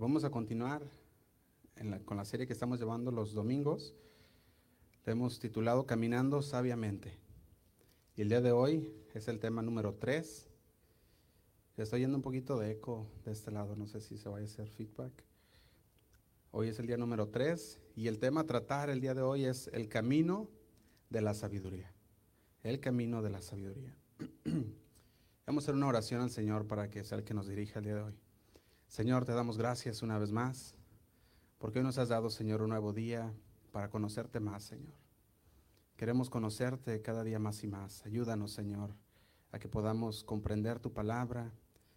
Vamos a continuar con la serie que estamos llevando los domingos. Le hemos titulado Caminando sabiamente. Y el día de hoy es el tema número 3. Estoy yendo un poquito de eco de este lado, no sé si se vaya a hacer feedback. Hoy es el día número 3 y el tema a tratar el día de hoy es el camino de la sabiduría. El camino de la sabiduría. Vamos a hacer una oración al Señor para que sea el que nos dirija el día de hoy. Señor, te damos gracias una vez más, porque hoy nos has dado, Señor, un nuevo día para conocerte más, Señor. Queremos conocerte cada día más y más. Ayúdanos, Señor, a que podamos comprender tu palabra,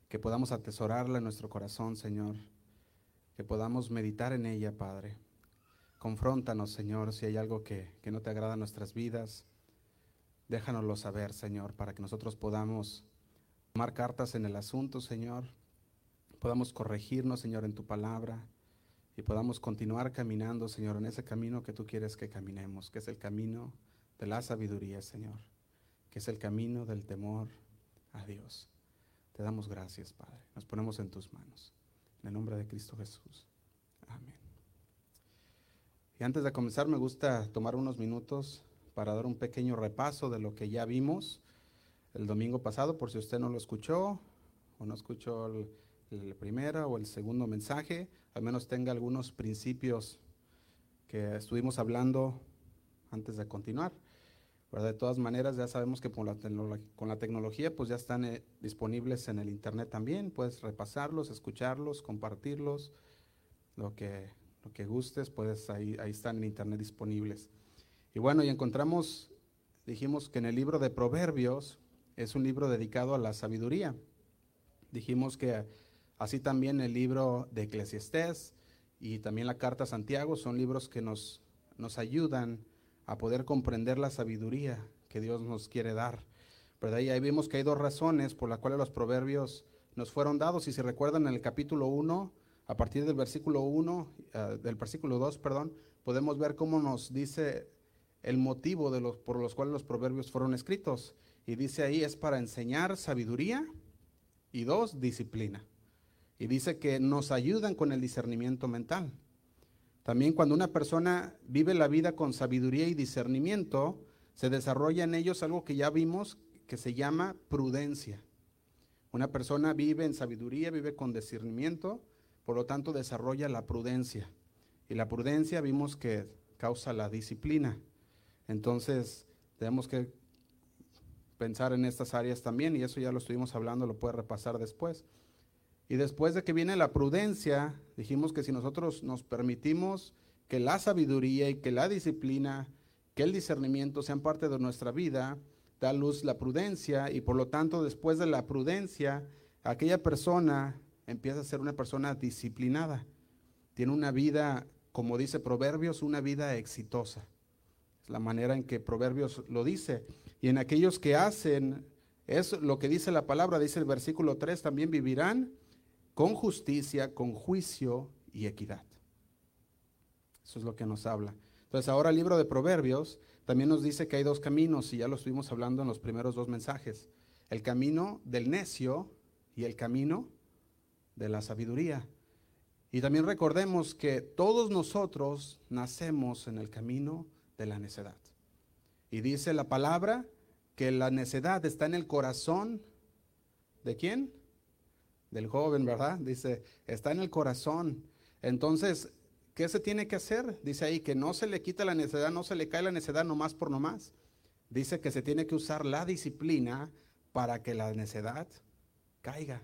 que podamos atesorarla en nuestro corazón, Señor, que podamos meditar en ella, Padre. Confróntanos, Señor, si hay algo que, que no te agrada en nuestras vidas. Déjanoslo saber, Señor, para que nosotros podamos tomar cartas en el asunto, Señor, podamos corregirnos, Señor, en tu palabra y podamos continuar caminando, Señor, en ese camino que tú quieres que caminemos, que es el camino de la sabiduría, Señor, que es el camino del temor a Dios. Te damos gracias, Padre. Nos ponemos en tus manos. En el nombre de Cristo Jesús. Amén. Y antes de comenzar, me gusta tomar unos minutos para dar un pequeño repaso de lo que ya vimos el domingo pasado, por si usted no lo escuchó o no escuchó el, el primero o el segundo mensaje, al menos tenga algunos principios que estuvimos hablando antes de continuar. De todas maneras, ya sabemos que con la, con la tecnología pues ya están eh, disponibles en el Internet también. Puedes repasarlos, escucharlos, compartirlos, lo que, lo que gustes, puedes ahí, ahí están en Internet disponibles. Y bueno, y encontramos, dijimos que en el libro de Proverbios es un libro dedicado a la sabiduría. Dijimos que Así también el libro de Eclesiastés y también la carta a Santiago son libros que nos, nos ayudan a poder comprender la sabiduría que Dios nos quiere dar. Pero ahí, ahí vimos que hay dos razones por las cuales los proverbios nos fueron dados. Y si recuerdan en el capítulo 1, a partir del versículo 1, eh, del versículo 2, perdón, podemos ver cómo nos dice el motivo de los, por los cuales los proverbios fueron escritos. Y dice ahí, es para enseñar sabiduría y dos, disciplina. Y dice que nos ayudan con el discernimiento mental. También cuando una persona vive la vida con sabiduría y discernimiento, se desarrolla en ellos algo que ya vimos que se llama prudencia. Una persona vive en sabiduría, vive con discernimiento, por lo tanto desarrolla la prudencia. Y la prudencia vimos que causa la disciplina. Entonces, tenemos que pensar en estas áreas también, y eso ya lo estuvimos hablando, lo puede repasar después. Y después de que viene la prudencia, dijimos que si nosotros nos permitimos que la sabiduría y que la disciplina, que el discernimiento sean parte de nuestra vida, da luz la prudencia y por lo tanto después de la prudencia, aquella persona empieza a ser una persona disciplinada. Tiene una vida, como dice Proverbios, una vida exitosa. Es la manera en que Proverbios lo dice. Y en aquellos que hacen, es lo que dice la palabra, dice el versículo 3, también vivirán con justicia, con juicio y equidad. Eso es lo que nos habla. Entonces ahora el libro de Proverbios también nos dice que hay dos caminos y ya lo estuvimos hablando en los primeros dos mensajes. El camino del necio y el camino de la sabiduría. Y también recordemos que todos nosotros nacemos en el camino de la necedad. Y dice la palabra que la necedad está en el corazón de quién? Del joven, ¿verdad? Dice, está en el corazón. Entonces, ¿qué se tiene que hacer? Dice ahí que no se le quita la necedad, no se le cae la necedad nomás por nomás. Dice que se tiene que usar la disciplina para que la necedad caiga,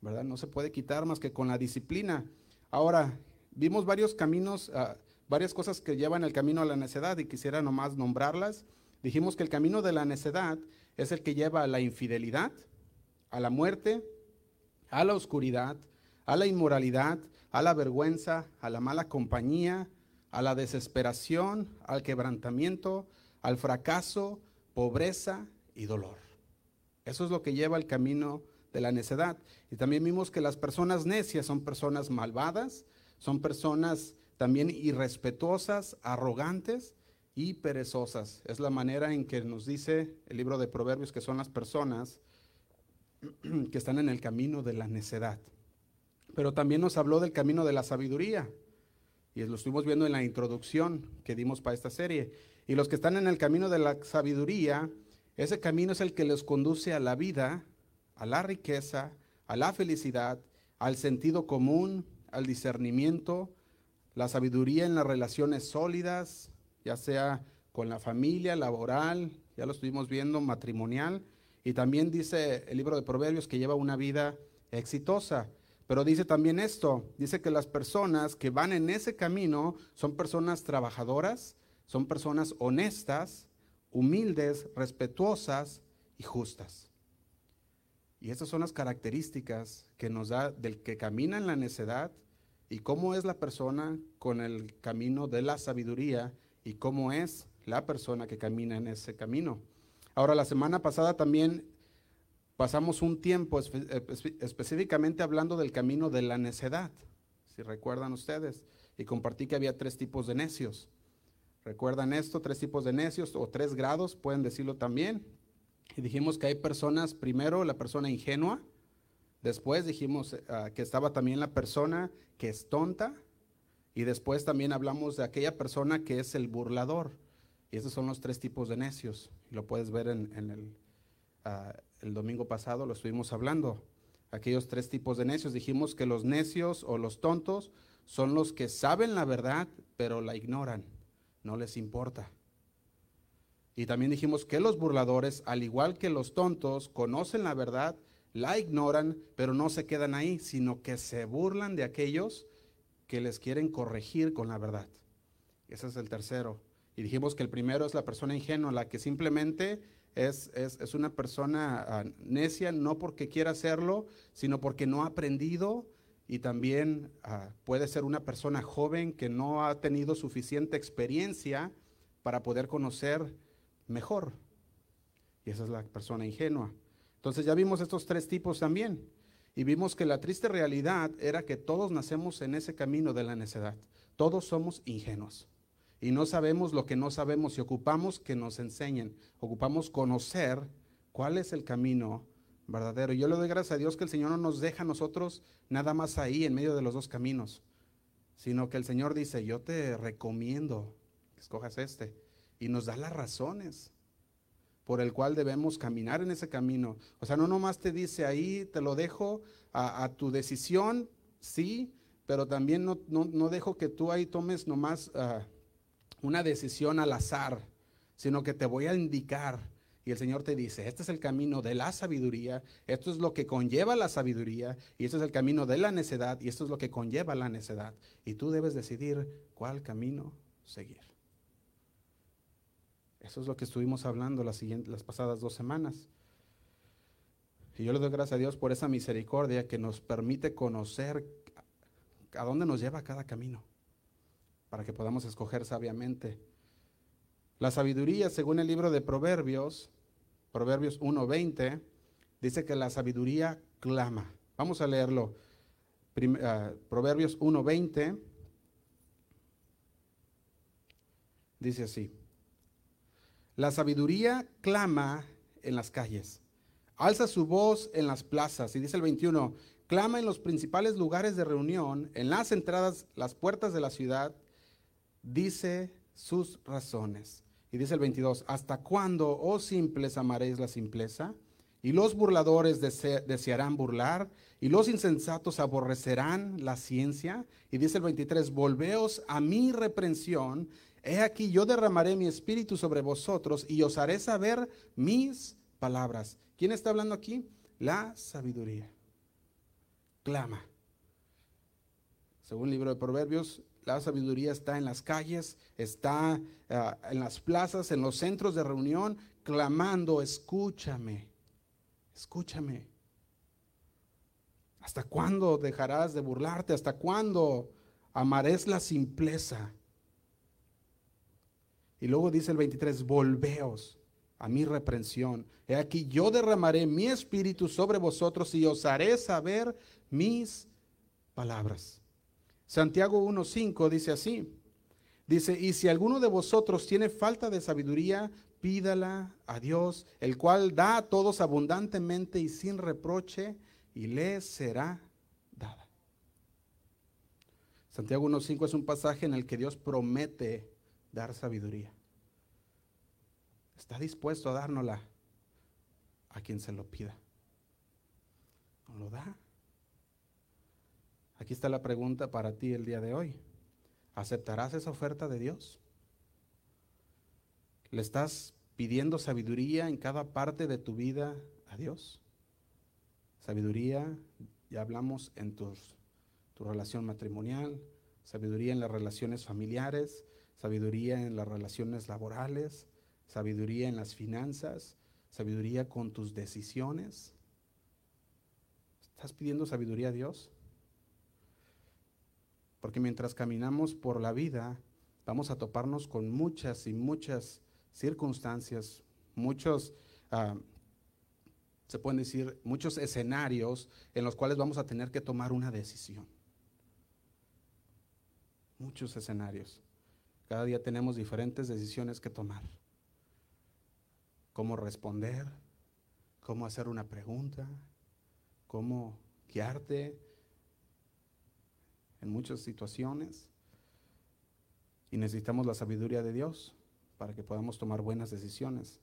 ¿verdad? No se puede quitar más que con la disciplina. Ahora, vimos varios caminos, ah, varias cosas que llevan el camino a la necedad y quisiera nomás nombrarlas. Dijimos que el camino de la necedad es el que lleva a la infidelidad, a la muerte, a la oscuridad, a la inmoralidad, a la vergüenza, a la mala compañía, a la desesperación, al quebrantamiento, al fracaso, pobreza y dolor. Eso es lo que lleva el camino de la necedad. Y también vimos que las personas necias son personas malvadas, son personas también irrespetuosas, arrogantes y perezosas. Es la manera en que nos dice el libro de Proverbios que son las personas que están en el camino de la necedad. pero también nos habló del camino de la sabiduría. Y lo estuvimos viendo en la introducción que dimos para esta serie. Y los que están en el camino de la sabiduría, ese camino es el que les conduce a la vida, a la riqueza, a la felicidad, al sentido común, al discernimiento, la sabiduría en las relaciones sólidas, ya sea con la familia, laboral, ya lo estuvimos viendo, matrimonial. Y también dice el libro de Proverbios que lleva una vida exitosa. Pero dice también esto, dice que las personas que van en ese camino son personas trabajadoras, son personas honestas, humildes, respetuosas y justas. Y esas son las características que nos da del que camina en la necedad y cómo es la persona con el camino de la sabiduría y cómo es la persona que camina en ese camino. Ahora, la semana pasada también pasamos un tiempo específicamente hablando del camino de la necedad, si recuerdan ustedes, y compartí que había tres tipos de necios. ¿Recuerdan esto? Tres tipos de necios o tres grados, pueden decirlo también. Y dijimos que hay personas, primero la persona ingenua, después dijimos ah, que estaba también la persona que es tonta, y después también hablamos de aquella persona que es el burlador. Y esos son los tres tipos de necios. Lo puedes ver en, el, ah, el domingo pasado, lo estuvimos hablando. Aquellos tres tipos de necios. Dijimos que los necios o los tontos son los que saben la verdad, pero la ignoran. No les importa. Y también dijimos que los burladores, al igual que los tontos, conocen la verdad, la ignoran, pero no se quedan ahí, sino que se burlan de aquellos que les quieren corregir con la verdad. Ese es el tercero. Y dijimos que el primero es la persona ingenua, la que simplemente es, es, una persona ah, necia, no porque quiera hacerlo, sino porque no ha aprendido y también ah, puede ser una persona joven que no ha tenido suficiente experiencia para poder conocer mejor. Y esa es la persona ingenua. Entonces ya vimos estos tres tipos también. Y vimos que la triste realidad era que todos nacemos en ese camino de la necedad. Todos somos ingenuos y no sabemos lo que no sabemos y ocupamos que nos enseñen, ocupamos conocer cuál es el camino verdadero. Yo le doy gracias a Dios que el Señor no nos deja a nosotros nada más ahí en medio de los dos caminos, sino que el Señor dice, yo te recomiendo que escojas este y nos da las razones por el cual debemos caminar en ese camino. O sea, no nomás te dice ahí, te lo dejo a, tu decisión, sí, pero también no, no, dejo que tú ahí tomes nomás... Uh, una decisión al azar, sino que te voy a indicar. Y el Señor te dice, este es el camino de la sabiduría, esto es lo que conlleva la sabiduría, y este es el camino de la necedad, y esto es lo que conlleva la necedad. Y tú debes decidir cuál camino seguir. Eso es lo que estuvimos hablando las, las pasadas dos semanas. Y yo le doy gracias a Dios por esa misericordia que nos permite conocer a dónde nos lleva cada camino para que podamos escoger sabiamente. La sabiduría, según el libro de Proverbios, Proverbios 1.20, dice que la sabiduría clama. Vamos a leerlo. Ah, Proverbios 1.20 dice así. La sabiduría clama en las calles, alza su voz en las plazas. Y dice el 21, clama en los principales lugares de reunión, en las entradas, las puertas de la ciudad dice sus razones. Y dice el 22, ¿hasta cuándo, oh simples, amaréis la simpleza? Y los burladores desearán burlar, y los insensatos aborrecerán la ciencia. Y dice el 23, volveos a mi reprensión, he aquí yo derramaré mi espíritu sobre vosotros y os haré saber mis palabras. ¿Quién está hablando aquí? La sabiduría. Clama. Según el libro de Proverbios, la sabiduría está en las calles, está ah, en las plazas, en los centros de reunión, clamando, escúchame, escúchame. ¿Hasta cuándo dejarás de burlarte? ¿Hasta cuándo amarás la simpleza? Y luego dice el 23, volveos a mi reprensión. He aquí yo derramaré mi espíritu sobre vosotros y os haré saber mis palabras. Santiago 1.5 dice así. Dice, y si alguno de vosotros tiene falta de sabiduría, pídala a Dios, el cual da a todos abundantemente y sin reproche, y le será dada. Santiago 1.5 es un pasaje en el que Dios promete dar sabiduría. Está dispuesto a dárnosla a quien se lo pida. ¿No lo da? Aquí está la pregunta para ti el día de hoy. ¿Aceptarás esa oferta de Dios? ¿Le estás pidiendo sabiduría en cada parte de tu vida a Dios? Sabiduría, ya hablamos en tu relación matrimonial, sabiduría en las relaciones familiares, sabiduría en las relaciones laborales, sabiduría en las finanzas, sabiduría con tus decisiones. ¿Estás pidiendo sabiduría a Dios? Porque mientras caminamos por la vida, vamos a toparnos con muchas y muchas circunstancias, muchos, ah, se pueden decir, muchos escenarios en los cuales vamos a tener que tomar una decisión muchos escenarios. Cada día tenemos diferentes decisiones que tomar. Cómo responder, cómo hacer una pregunta, cómo guiarte en muchas situaciones. Y necesitamos la sabiduría de Dios para que podamos tomar buenas decisiones.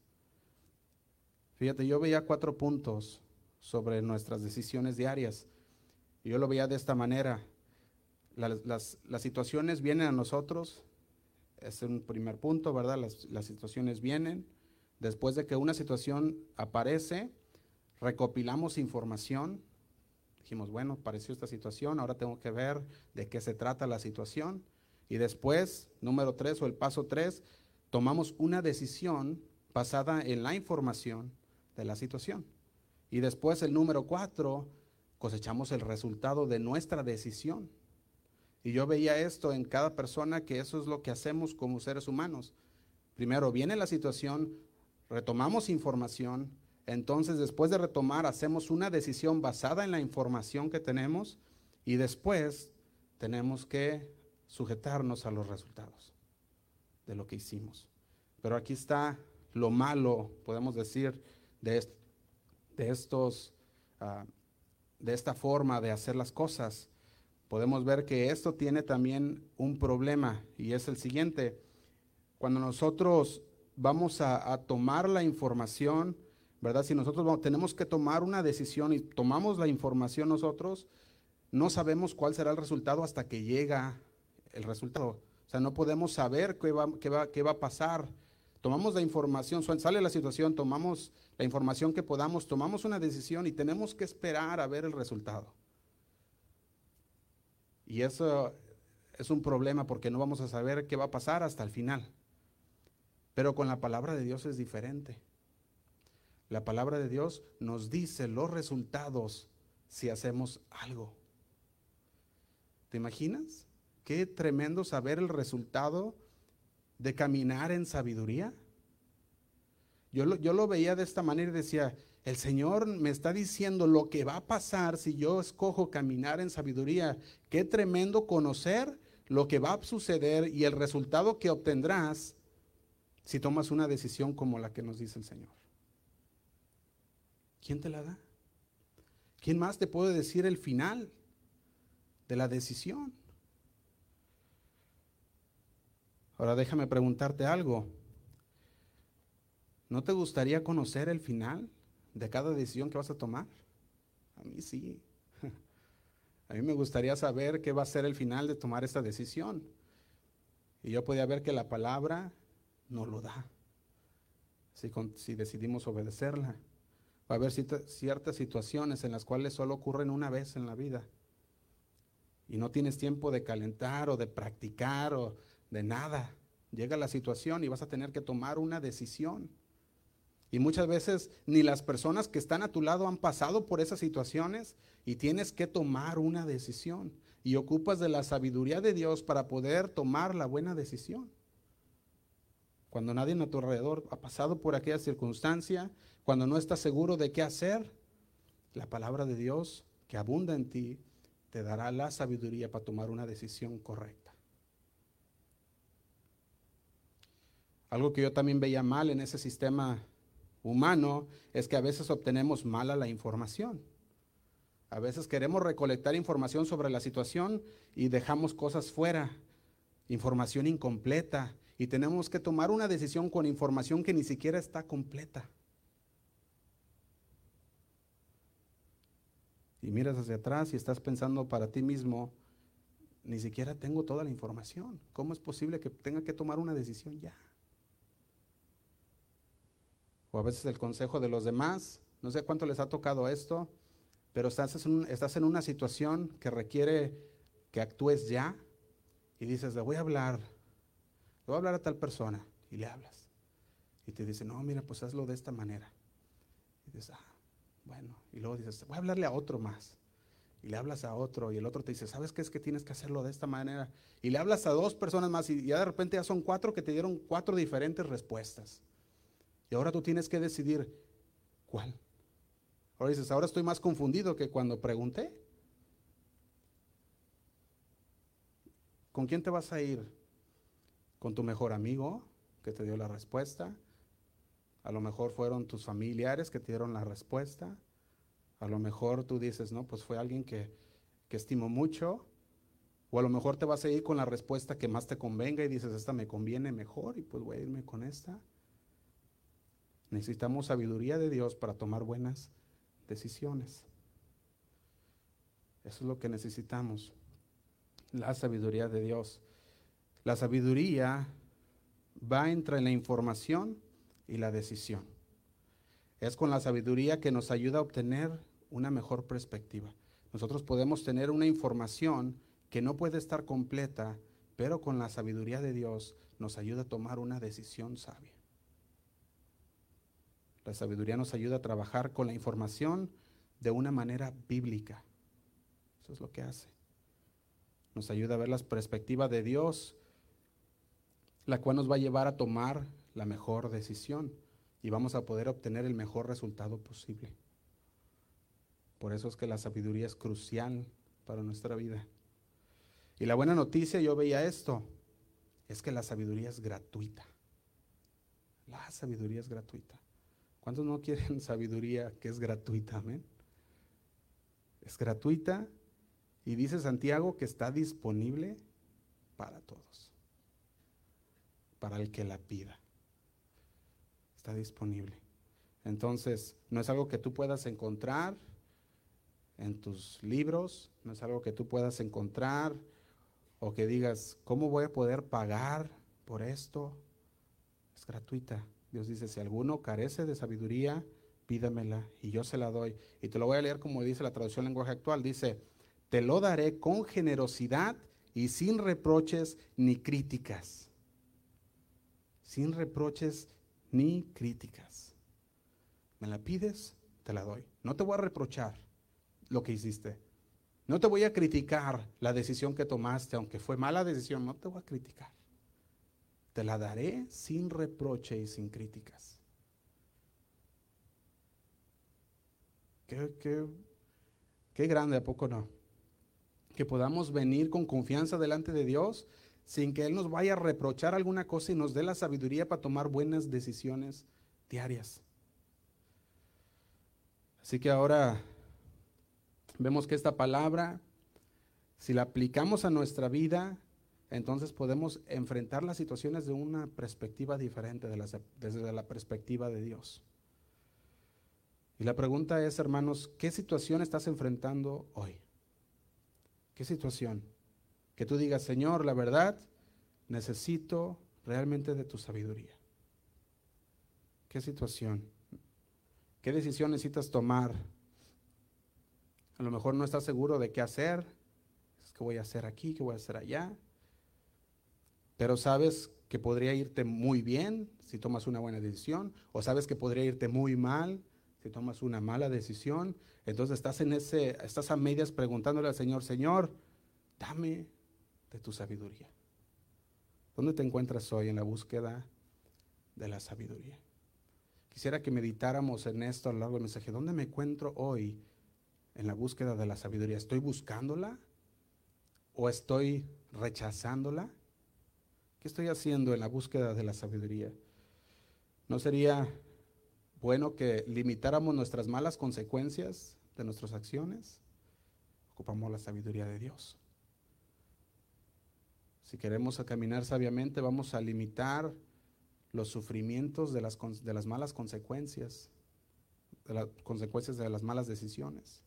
Fíjate, yo veía cuatro puntos sobre nuestras decisiones diarias. Yo lo veía de esta manera las, situaciones vienen a nosotros, es un primer punto, ¿verdad? Las, las situaciones vienen. Después de que una situación aparece, recopilamos información. Dijimos, bueno, apareció esta situación, ahora tengo que ver de qué se trata la situación. Y después, número tres o el paso tres, tomamos una decisión basada en la información de la situación. Y después, el número cuatro, cosechamos el resultado de nuestra decisión. Y yo veía esto en cada persona, que eso es lo que hacemos como seres humanos. Primero viene la situación, retomamos información, entonces después de retomar hacemos una decisión basada en la información que tenemos y después tenemos que sujetarnos a los resultados de lo que hicimos. Pero aquí está lo malo, podemos decir, de, estos, ah, de esta forma de hacer las cosas podemos ver que esto tiene también un problema y es el siguiente. Cuando nosotros vamos a, tomar la información, ¿verdad? Si nosotros tenemos que tomar una decisión y tomamos la información nosotros, no sabemos cuál será el resultado hasta que llega el resultado. O sea, no podemos saber qué va, qué va, qué va a pasar. Tomamos la información, sale la situación, tomamos la información que podamos, tomamos una decisión y tenemos que esperar a ver el resultado. Y eso es un problema porque no vamos a saber qué va a pasar hasta el final. Pero con la palabra de Dios es diferente. La palabra de Dios nos dice los resultados si hacemos algo. ¿Te imaginas? Qué tremendo saber el resultado de caminar en sabiduría. Yo lo, yo lo veía de esta manera y decía, el Señor me está diciendo lo que va a pasar si yo escojo caminar en sabiduría. Qué tremendo conocer lo que va a suceder y el resultado que obtendrás si tomas una decisión como la que nos dice el Señor. ¿Quién te la da? ¿Quién más te puede decir el final de la decisión? Ahora déjame preguntarte algo. ¿No te gustaría conocer el final? de cada decisión que vas a tomar? A mí sí. A mí me gustaría saber qué va a ser el final de tomar esta decisión. Y yo podía ver que la palabra no lo da. Si, si decidimos obedecerla. Va a haber ciertas situaciones en las cuales solo ocurren una vez en la vida. Y no tienes tiempo de calentar o de practicar o de nada. Llega la situación y vas a tener que tomar una decisión. Y muchas veces ni las personas que están a tu lado han pasado por esas situaciones y tienes que tomar una decisión. Y ocupas de la sabiduría de Dios para poder tomar la buena decisión. Cuando nadie a tu alrededor ha pasado por aquella circunstancia, cuando no estás seguro de qué hacer, la palabra de Dios que abunda en ti te dará la sabiduría para tomar una decisión correcta. Algo que yo también veía mal en ese sistema humano es que a veces obtenemos mala la información. A veces queremos recolectar información sobre la situación y dejamos cosas fuera, información incompleta, y tenemos que tomar una decisión con información que ni siquiera está completa. Y miras hacia atrás y estás pensando para ti mismo, ni siquiera tengo toda la información. ¿Cómo es posible que tenga que tomar una decisión ya? O a veces el consejo de los demás, no sé cuánto les ha tocado esto, pero estás en, una situación que requiere que actúes ya y dices, le voy a hablar, le voy a hablar a tal persona y le hablas. Y te dice, no, mira, pues hazlo de esta manera. Y dices, ah, bueno, y luego dices, voy a hablarle a otro más. Y le hablas a otro y el otro te dice, ¿sabes qué es que tienes que hacerlo de esta manera? Y le hablas a dos personas más y ya de repente ya son cuatro que te dieron cuatro diferentes respuestas. Y ahora tú tienes que decidir cuál. Ahora dices, ahora estoy más confundido que cuando pregunté. ¿Con quién te vas a ir? ¿Con tu mejor amigo que te dio la respuesta? A lo mejor fueron tus familiares que te dieron la respuesta. A lo mejor tú dices, no, pues fue alguien que, que estimo mucho. O a lo mejor te vas a ir con la respuesta que más te convenga y dices, esta me conviene mejor y pues voy a irme con esta. Necesitamos sabiduría de Dios para tomar buenas decisiones. Eso es lo que necesitamos, la sabiduría de Dios. La sabiduría va entre la información y la decisión. Es con la sabiduría que nos ayuda a obtener una mejor perspectiva. Nosotros podemos tener una información que no puede estar completa, pero con la sabiduría de Dios nos ayuda a tomar una decisión sabia. La sabiduría nos ayuda a trabajar con la información de una manera bíblica. Eso es lo que hace. Nos ayuda a ver la perspectiva de Dios, la cual nos va a llevar a tomar la mejor decisión y vamos a poder obtener el mejor resultado posible. Por eso es que la sabiduría es crucial para nuestra vida. Y la buena noticia, yo veía esto, es que la sabiduría es gratuita. La sabiduría es gratuita. ¿Cuántos no quieren sabiduría que es gratuita? Amén. Es gratuita y dice Santiago que está disponible para todos, para el que la pida está disponible. Entonces, no es algo que tú puedas encontrar en tus libros, no es algo que tú puedas encontrar o que digas, ¿cómo voy a poder pagar por esto? Es gratuita. Dios dice, si alguno carece de sabiduría, pídamela y yo se la doy. Y te lo voy a leer como dice la traducción lenguaje actual. Dice, te lo daré con generosidad y sin reproches ni críticas. Sin reproches ni críticas. ¿Me la pides? Te la doy. No te voy a reprochar lo que hiciste. No te voy a criticar la decisión que tomaste, aunque fue mala decisión, no te voy a criticar. Te la daré sin reproche y sin críticas. Qué, qué, qué grande, ¿a poco no? Que podamos venir con confianza delante de Dios sin que Él nos vaya a reprochar alguna cosa y nos dé la sabiduría para tomar buenas decisiones diarias. Así que ahora vemos que esta palabra, si la aplicamos a nuestra vida, entonces podemos enfrentar las situaciones de una perspectiva diferente, desde la perspectiva de Dios. Y la pregunta es, hermanos, ¿qué situación estás enfrentando hoy? ¿Qué situación? Que tú digas, Señor, la verdad, necesito realmente de tu sabiduría. ¿Qué situación? ¿Qué decisión necesitas tomar? A lo mejor no estás seguro de qué hacer. ¿Qué voy a hacer aquí? ¿Qué voy a hacer allá? Pero sabes que podría irte muy bien si tomas una buena decisión. O sabes que podría irte muy mal si tomas una mala decisión. Entonces estás en ese, estás a medias preguntándole al Señor, Señor, dame de tu sabiduría. ¿Dónde te encuentras hoy en la búsqueda de la sabiduría? Quisiera que meditáramos en esto a lo largo del mensaje. ¿Dónde me encuentro hoy en la búsqueda de la sabiduría? ¿Estoy buscándola o estoy rechazándola? ¿Qué estoy haciendo en la búsqueda de la sabiduría? ¿No sería bueno que limitáramos nuestras malas consecuencias de nuestras acciones? ocupamos la sabiduría de Dios. Si queremos caminar sabiamente, vamos a limitar los sufrimientos de las, malas consecuencias, de las consecuencias de las malas decisiones.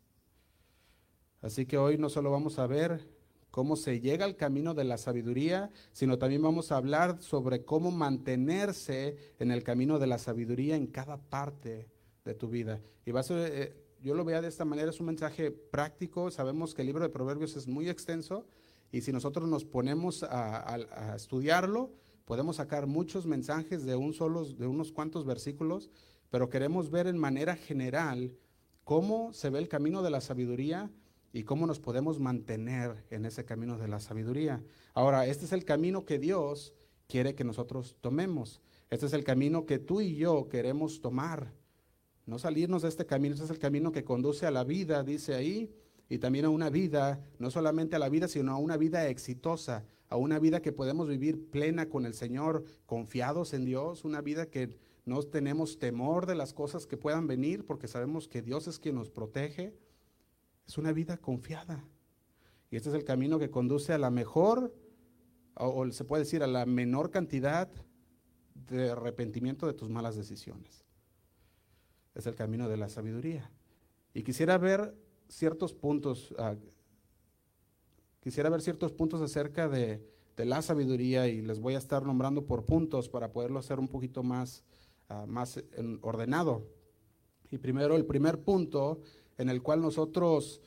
Así que hoy no solo vamos a ver cómo se llega al camino de la sabiduría, sino también vamos a hablar sobre cómo mantenerse en el camino de la sabiduría en cada parte de tu vida. Y eh, yo lo veo de esta manera, es un mensaje práctico, sabemos que el libro de Proverbios es muy extenso y si nosotros nos ponemos a, estudiarlo, podemos sacar muchos mensajes de, un solo, de unos cuantos versículos, pero queremos ver en manera general cómo se ve el camino de la sabiduría y cómo nos podemos mantener en ese camino de la sabiduría. Ahora, este es el camino que Dios quiere que nosotros tomemos. Este es el camino que tú y yo queremos tomar. No salirnos de este camino, este es el camino que conduce a la vida, dice ahí, y también a una vida, no solamente a la vida, sino a una vida exitosa, a una vida que podemos vivir plena con el Señor, confiados en Dios, una vida que no tenemos temor de las cosas que puedan venir porque sabemos que Dios es quien nos protege es una vida confiada. Y este es el camino que conduce a la mejor, o, se puede decir a la menor cantidad de arrepentimiento de tus malas decisiones. Es el camino de la sabiduría. Y quisiera ver ciertos puntos, ah, quisiera ver ciertos puntos acerca de, la sabiduría y les voy a estar nombrando por puntos para poderlo hacer un poquito más, ah, más ordenado. Y primero, el primer punto en el cual nosotros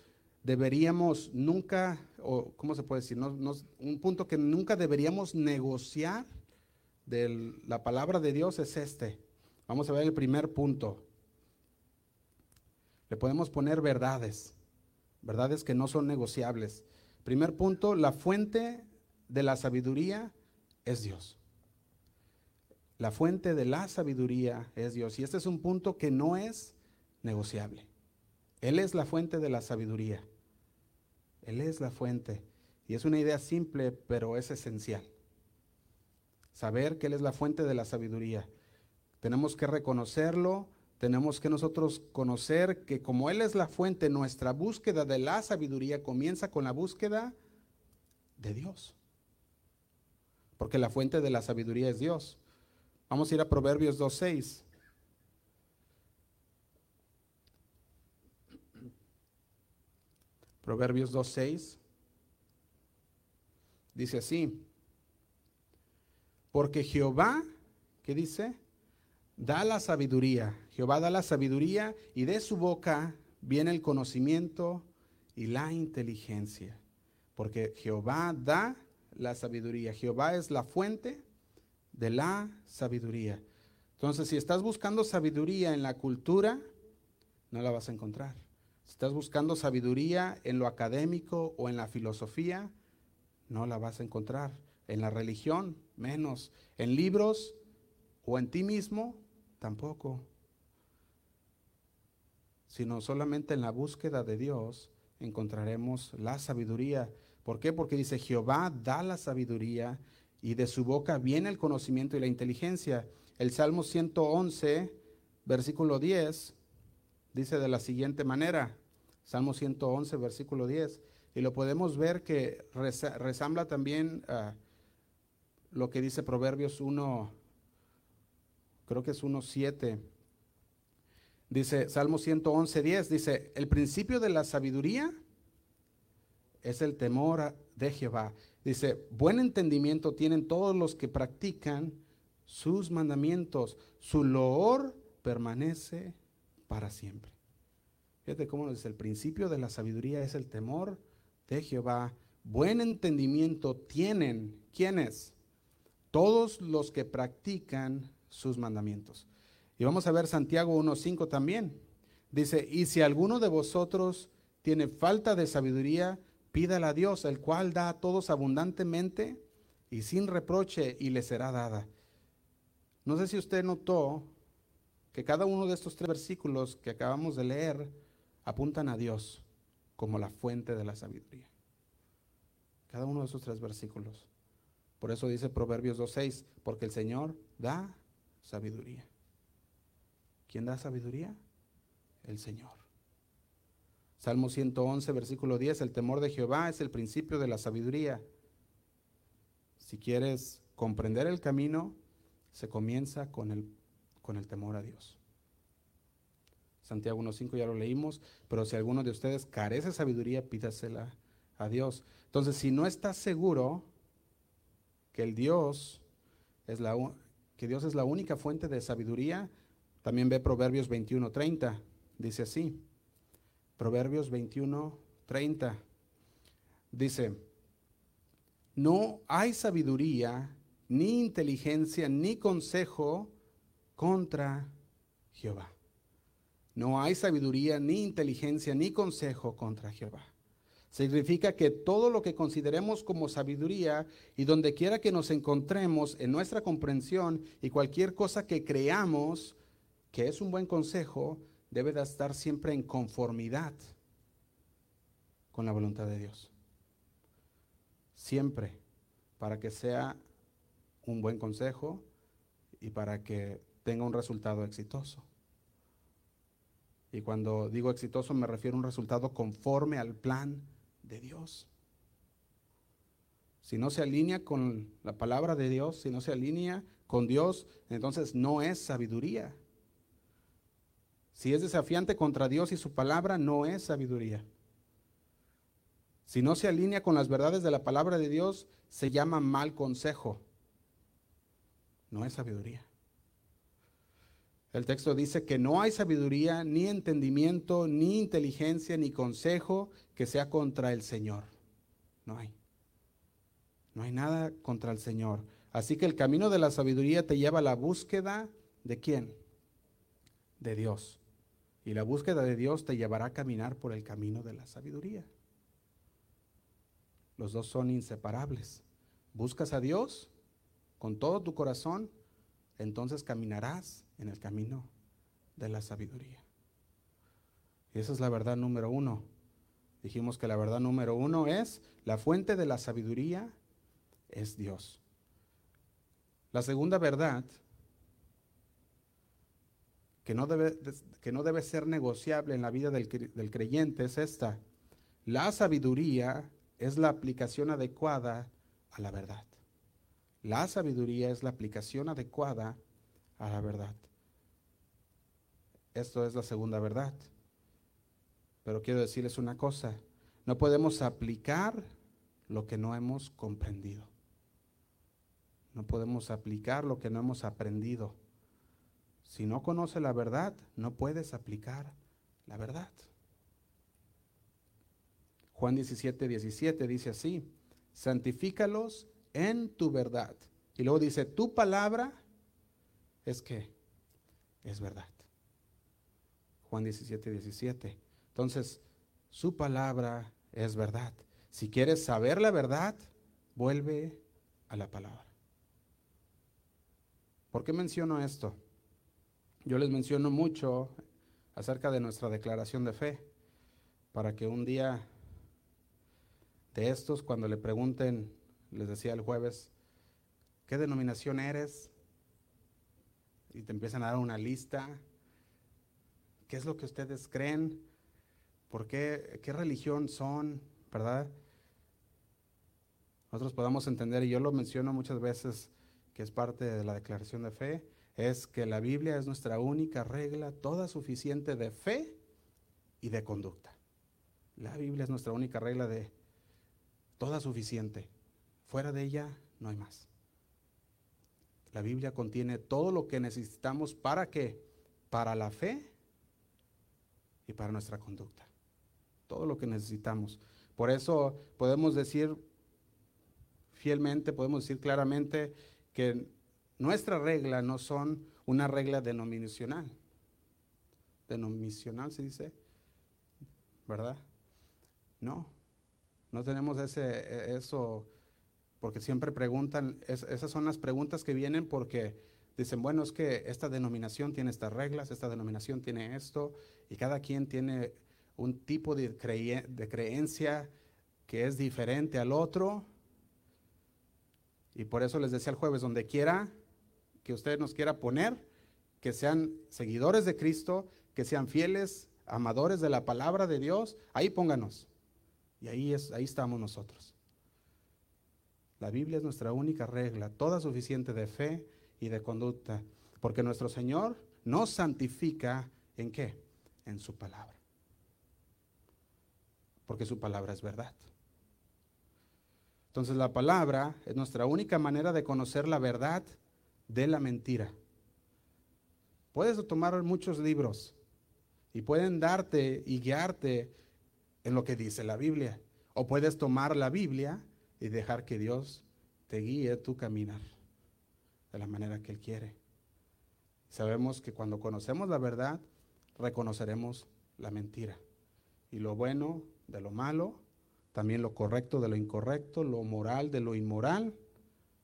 deberíamos nunca, o ¿cómo se puede decir? un punto que nunca deberíamos negociar de la palabra de Dios es este. Vamos a ver el primer punto. Le podemos poner verdades, verdades que no son negociables. Primer punto, la fuente de la sabiduría es Dios. La fuente de la sabiduría es Dios. Y este es un punto que no es negociable. Él es la fuente de la sabiduría. Él es la fuente. Y es una idea simple, pero es esencial. Saber que Él es la fuente de la sabiduría. Tenemos que reconocerlo, tenemos que nosotros conocer que como Él es la fuente, nuestra búsqueda de la sabiduría comienza con la búsqueda de Dios. Porque la fuente de la sabiduría es Dios. Vamos a ir a Proverbios 2.6. Proverbios 2.6 dice así, porque Jehová, ¿qué dice? Da la sabiduría, Jehová da la sabiduría y de su boca viene el conocimiento y la inteligencia, porque Jehová da la sabiduría, Jehová es la fuente de la sabiduría. Entonces, si estás buscando sabiduría en la cultura, no la vas a encontrar. Si estás buscando sabiduría en lo académico o en la filosofía, no la vas a encontrar. En la religión, menos. En libros o en ti mismo, tampoco. Sino solamente en la búsqueda de Dios encontraremos la sabiduría. ¿Por qué? Porque dice, Jehová da la sabiduría y de su boca viene el conocimiento y la inteligencia. El Salmo 111, versículo 10, dice de la siguiente manera, Salmo 111, versículo 10, y lo podemos ver que resambla también ah, lo que dice Proverbios 1, creo que es 1.7. Dice Salmo 111, 10, dice, el principio de la sabiduría es el temor de Jehová. Dice, buen entendimiento tienen todos los que practican sus mandamientos. Su loor permanece para siempre. Fíjate cómo dice, el principio de la sabiduría es el temor de Jehová. Buen entendimiento tienen, ¿quiénes? Todos los que practican sus mandamientos. Y vamos a ver Santiago 1.5 también. Dice, y si alguno de vosotros tiene falta de sabiduría, pídala a Dios, el cual da a todos abundantemente y sin reproche y le será dada. No sé si usted notó que cada uno de estos tres versículos que acabamos de leer apuntan a Dios como la fuente de la sabiduría. Cada uno de esos tres versículos. Por eso dice Proverbios 2.6, porque el Señor da sabiduría. ¿Quién da sabiduría? El Señor. Salmo 111, versículo 10, el temor de Jehová es el principio de la sabiduría. Si quieres comprender el camino, se comienza con el, con el temor a Dios. Santiago 1.5 ya lo leímos, pero si alguno de ustedes carece de sabiduría, pídasela a Dios. Entonces, si no estás seguro que el Dios es la, que Dios es la única fuente de sabiduría, también ve Proverbios 21.30, dice así. Proverbios 21, 30. Dice, no hay sabiduría, ni inteligencia, ni consejo contra Jehová. No hay sabiduría, ni inteligencia, ni consejo contra Jehová. Significa que todo lo que consideremos como sabiduría y donde quiera que nos encontremos en nuestra comprensión y cualquier cosa que creamos que es un buen consejo, debe de estar siempre en conformidad con la voluntad de Dios. Siempre, para que sea un buen consejo y para que tenga un resultado exitoso. Y cuando digo exitoso me refiero a un resultado conforme al plan de Dios. Si no se alinea con la palabra de Dios, si no se alinea con Dios, entonces no es sabiduría. Si es desafiante contra Dios y su palabra, no es sabiduría. Si no se alinea con las verdades de la palabra de Dios, se llama mal consejo. No es sabiduría. El texto dice que no hay sabiduría, ni entendimiento, ni inteligencia, ni consejo que sea contra el Señor. No hay. No hay nada contra el Señor. Así que el camino de la sabiduría te lleva a la búsqueda de quién? De Dios. Y la búsqueda de Dios te llevará a caminar por el camino de la sabiduría. Los dos son inseparables. Buscas a Dios con todo tu corazón, entonces caminarás en el camino de la sabiduría. Esa es la verdad número uno. Dijimos que la verdad número uno es la fuente de la sabiduría es Dios. La segunda verdad que no debe, que no debe ser negociable en la vida del, del creyente es esta. La sabiduría es la aplicación adecuada a la verdad. La sabiduría es la aplicación adecuada a la verdad. Esto es la segunda verdad. Pero quiero decirles una cosa, no podemos aplicar lo que no hemos comprendido. No podemos aplicar lo que no hemos aprendido. Si no conoces la verdad, no puedes aplicar la verdad. Juan 17, 17 dice así, santifícalos en tu verdad. Y luego dice, tu palabra es que es verdad. Juan 17, 17. Entonces, su palabra es verdad. Si quieres saber la verdad, vuelve a la palabra. ¿Por qué menciono esto? Yo les menciono mucho acerca de nuestra declaración de fe, para que un día de estos, cuando le pregunten, les decía el jueves, ¿qué denominación eres? Y te empiezan a dar una lista. ¿Qué es lo que ustedes creen? ¿Por qué? ¿Qué religión son? ¿Verdad? Nosotros podamos entender, y yo lo menciono muchas veces, que es parte de la declaración de fe, es que la Biblia es nuestra única regla, toda suficiente de fe y de conducta. La Biblia es nuestra única regla de toda suficiente. Fuera de ella no hay más. La Biblia contiene todo lo que necesitamos para qué? Para la fe y para nuestra conducta. Todo lo que necesitamos. Por eso podemos decir fielmente, podemos decir claramente que nuestra regla no son una regla denominacional. Denominacional se dice, ¿verdad? No, no tenemos ese, e, eso, porque siempre preguntan, esas son las preguntas que vienen porque dicen, bueno, es que esta denominación tiene estas reglas, esta denominación tiene esto, y cada quien tiene un tipo de, creencia que es diferente al otro. Y por eso les decía el jueves, donde quiera que usted nos quiera poner, que sean seguidores de Cristo, que sean fieles amadores de la palabra de Dios, ahí pónganos. Y ahí, es, ahí estamos nosotros. La Biblia es nuestra única regla, toda suficiente de fe y de conducta, porque nuestro Señor nos santifica en qué? En su palabra. Porque su palabra es verdad. Entonces la palabra es nuestra única manera de conocer la verdad de la mentira. Puedes tomar muchos libros y pueden darte y guiarte en lo que dice la Biblia. O puedes tomar la Biblia y dejar que Dios te guíe tu caminar de la manera que Él quiere. Sabemos que cuando conocemos la verdad, reconoceremos la mentira. Y lo bueno de lo malo, también lo correcto de lo incorrecto, lo moral de lo inmoral,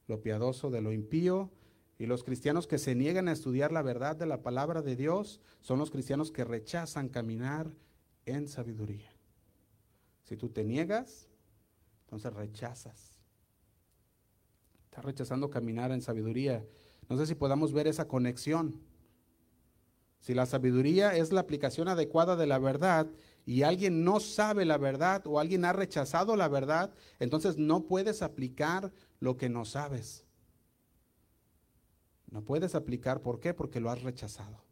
lo piadoso de lo impío. Y los cristianos que se niegan a estudiar la verdad de la palabra de Dios son los cristianos que rechazan caminar en sabiduría. Si tú te niegas, entonces rechazas. Estás rechazando caminar en sabiduría. No sé si podamos ver esa conexión. Si la sabiduría es la aplicación adecuada de la verdad y alguien no sabe la verdad o alguien ha rechazado la verdad, entonces no puedes aplicar lo que no sabes. No puedes aplicar, ¿por qué? Porque lo has rechazado.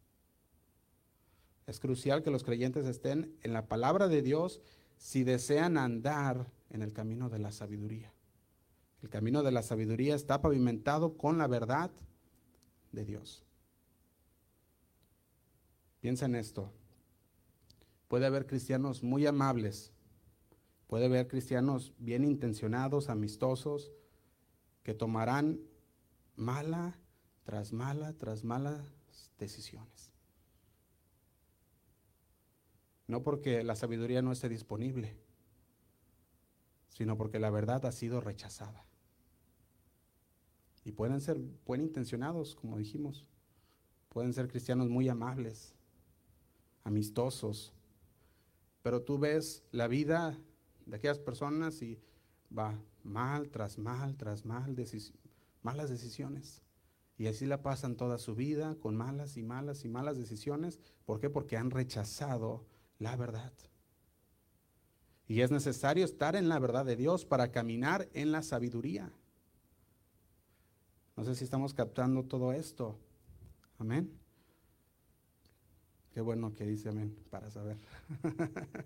Es crucial que los creyentes estén en la palabra de Dios si desean andar en el camino de la sabiduría. El camino de la sabiduría está pavimentado con la verdad de Dios. Piensa en esto. Puede haber cristianos muy amables, puede haber cristianos bien intencionados, amistosos, que tomarán mala tras mala tras malas decisiones. No porque la sabiduría no esté disponible, sino porque la verdad ha sido rechazada. Y pueden ser buen intencionados, como dijimos. Pueden ser cristianos muy amables, amistosos. Pero tú ves la vida de aquellas personas y va mal tras mal tras mal, malas decisiones. Y así la pasan toda su vida con malas y malas y malas decisiones. ¿Por qué? Porque han rechazado la verdad. Y es necesario estar en la verdad de Dios para caminar en la sabiduría. No sé si estamos captando todo esto. Amén. Qué bueno que dice amén para saber.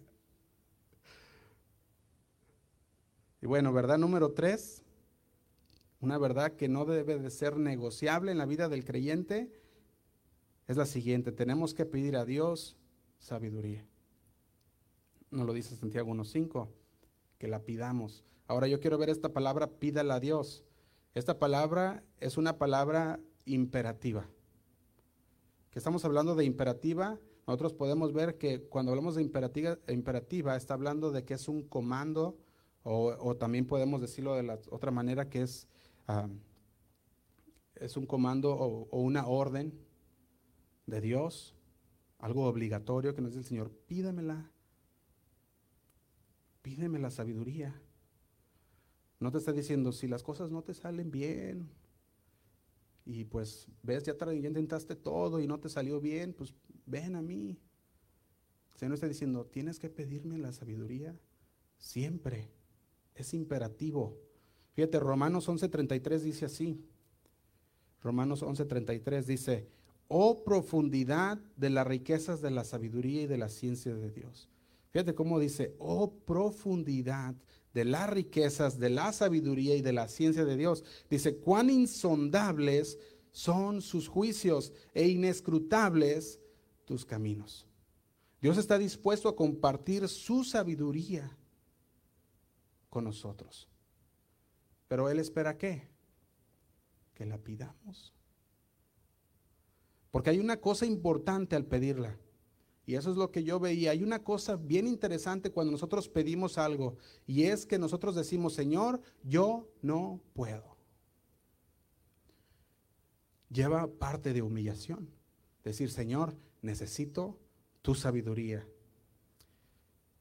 y bueno, verdad número tres, una verdad que no debe de ser negociable en la vida del creyente, es la siguiente. Tenemos que pedir a Dios sabiduría. Nos lo dice Santiago 1.5, que la pidamos. Ahora yo quiero ver esta palabra, pídala a Dios. Esta palabra es una palabra imperativa. Que estamos hablando de imperativa, nosotros podemos ver que cuando hablamos de imperativa, imperativa está hablando de que es un comando, o, también podemos decirlo de la otra manera, que es, es un comando o, o una orden de Dios, algo obligatorio que nos dice el Señor, pídemela, pídeme la sabiduría. No te está diciendo, si las cosas no te salen bien, y pues ves, ya, ya intentaste todo y no te salió bien, pues ven a mí. El Señor está diciendo, tienes que pedirme la sabiduría siempre. Es imperativo. Fíjate, Romanos 11:33 dice así. Romanos 11:33 dice, oh profundidad de las riquezas de la sabiduría y de la ciencia de Dios. Fíjate cómo dice, oh profundidad de las riquezas, de la sabiduría y de la ciencia de Dios. Dice, cuán insondables son sus juicios e inescrutables tus caminos. Dios está dispuesto a compartir su sabiduría con nosotros. Pero Él espera qué? Que la pidamos. Porque hay una cosa importante al pedirla. Y eso es lo que yo veía. Hay una cosa bien interesante cuando nosotros pedimos algo y es que nosotros decimos, Señor, yo no puedo. Lleva parte de humillación. Decir, Señor, necesito tu sabiduría.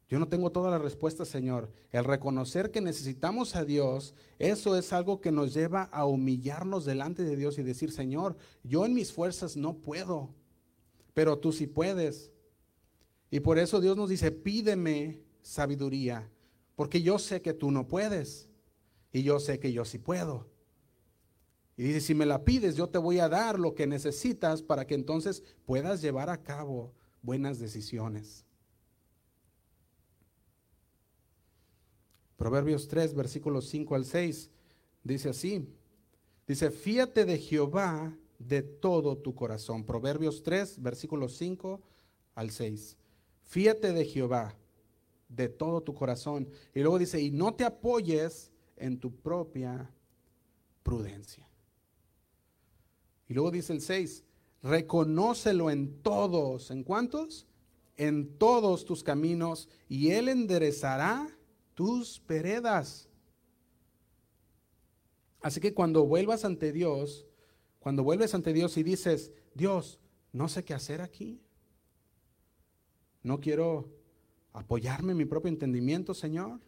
Yo no tengo todas las respuestas, Señor. El reconocer que necesitamos a Dios, eso es algo que nos lleva a humillarnos delante de Dios y decir, Señor, yo en mis fuerzas no puedo, pero tú sí puedes. Y por eso Dios nos dice, pídeme sabiduría, porque yo sé que tú no puedes y yo sé que yo sí puedo. Y dice, si me la pides, yo te voy a dar lo que necesitas para que entonces puedas llevar a cabo buenas decisiones. Proverbios 3, versículos 5 al 6, dice así. Dice, fíate de Jehová de todo tu corazón. Proverbios 3, versículos 5 al 6. Fíate de Jehová de todo tu corazón. Y luego dice, y no te apoyes en tu propia prudencia. Y luego dice el 6, reconócelo en todos. ¿En cuántos? En todos tus caminos y Él enderezará tus veredas. Así que cuando vuelvas ante Dios, cuando vuelves ante Dios y dices, Dios, no sé qué hacer aquí. No quiero apoyarme en mi propio entendimiento, Señor.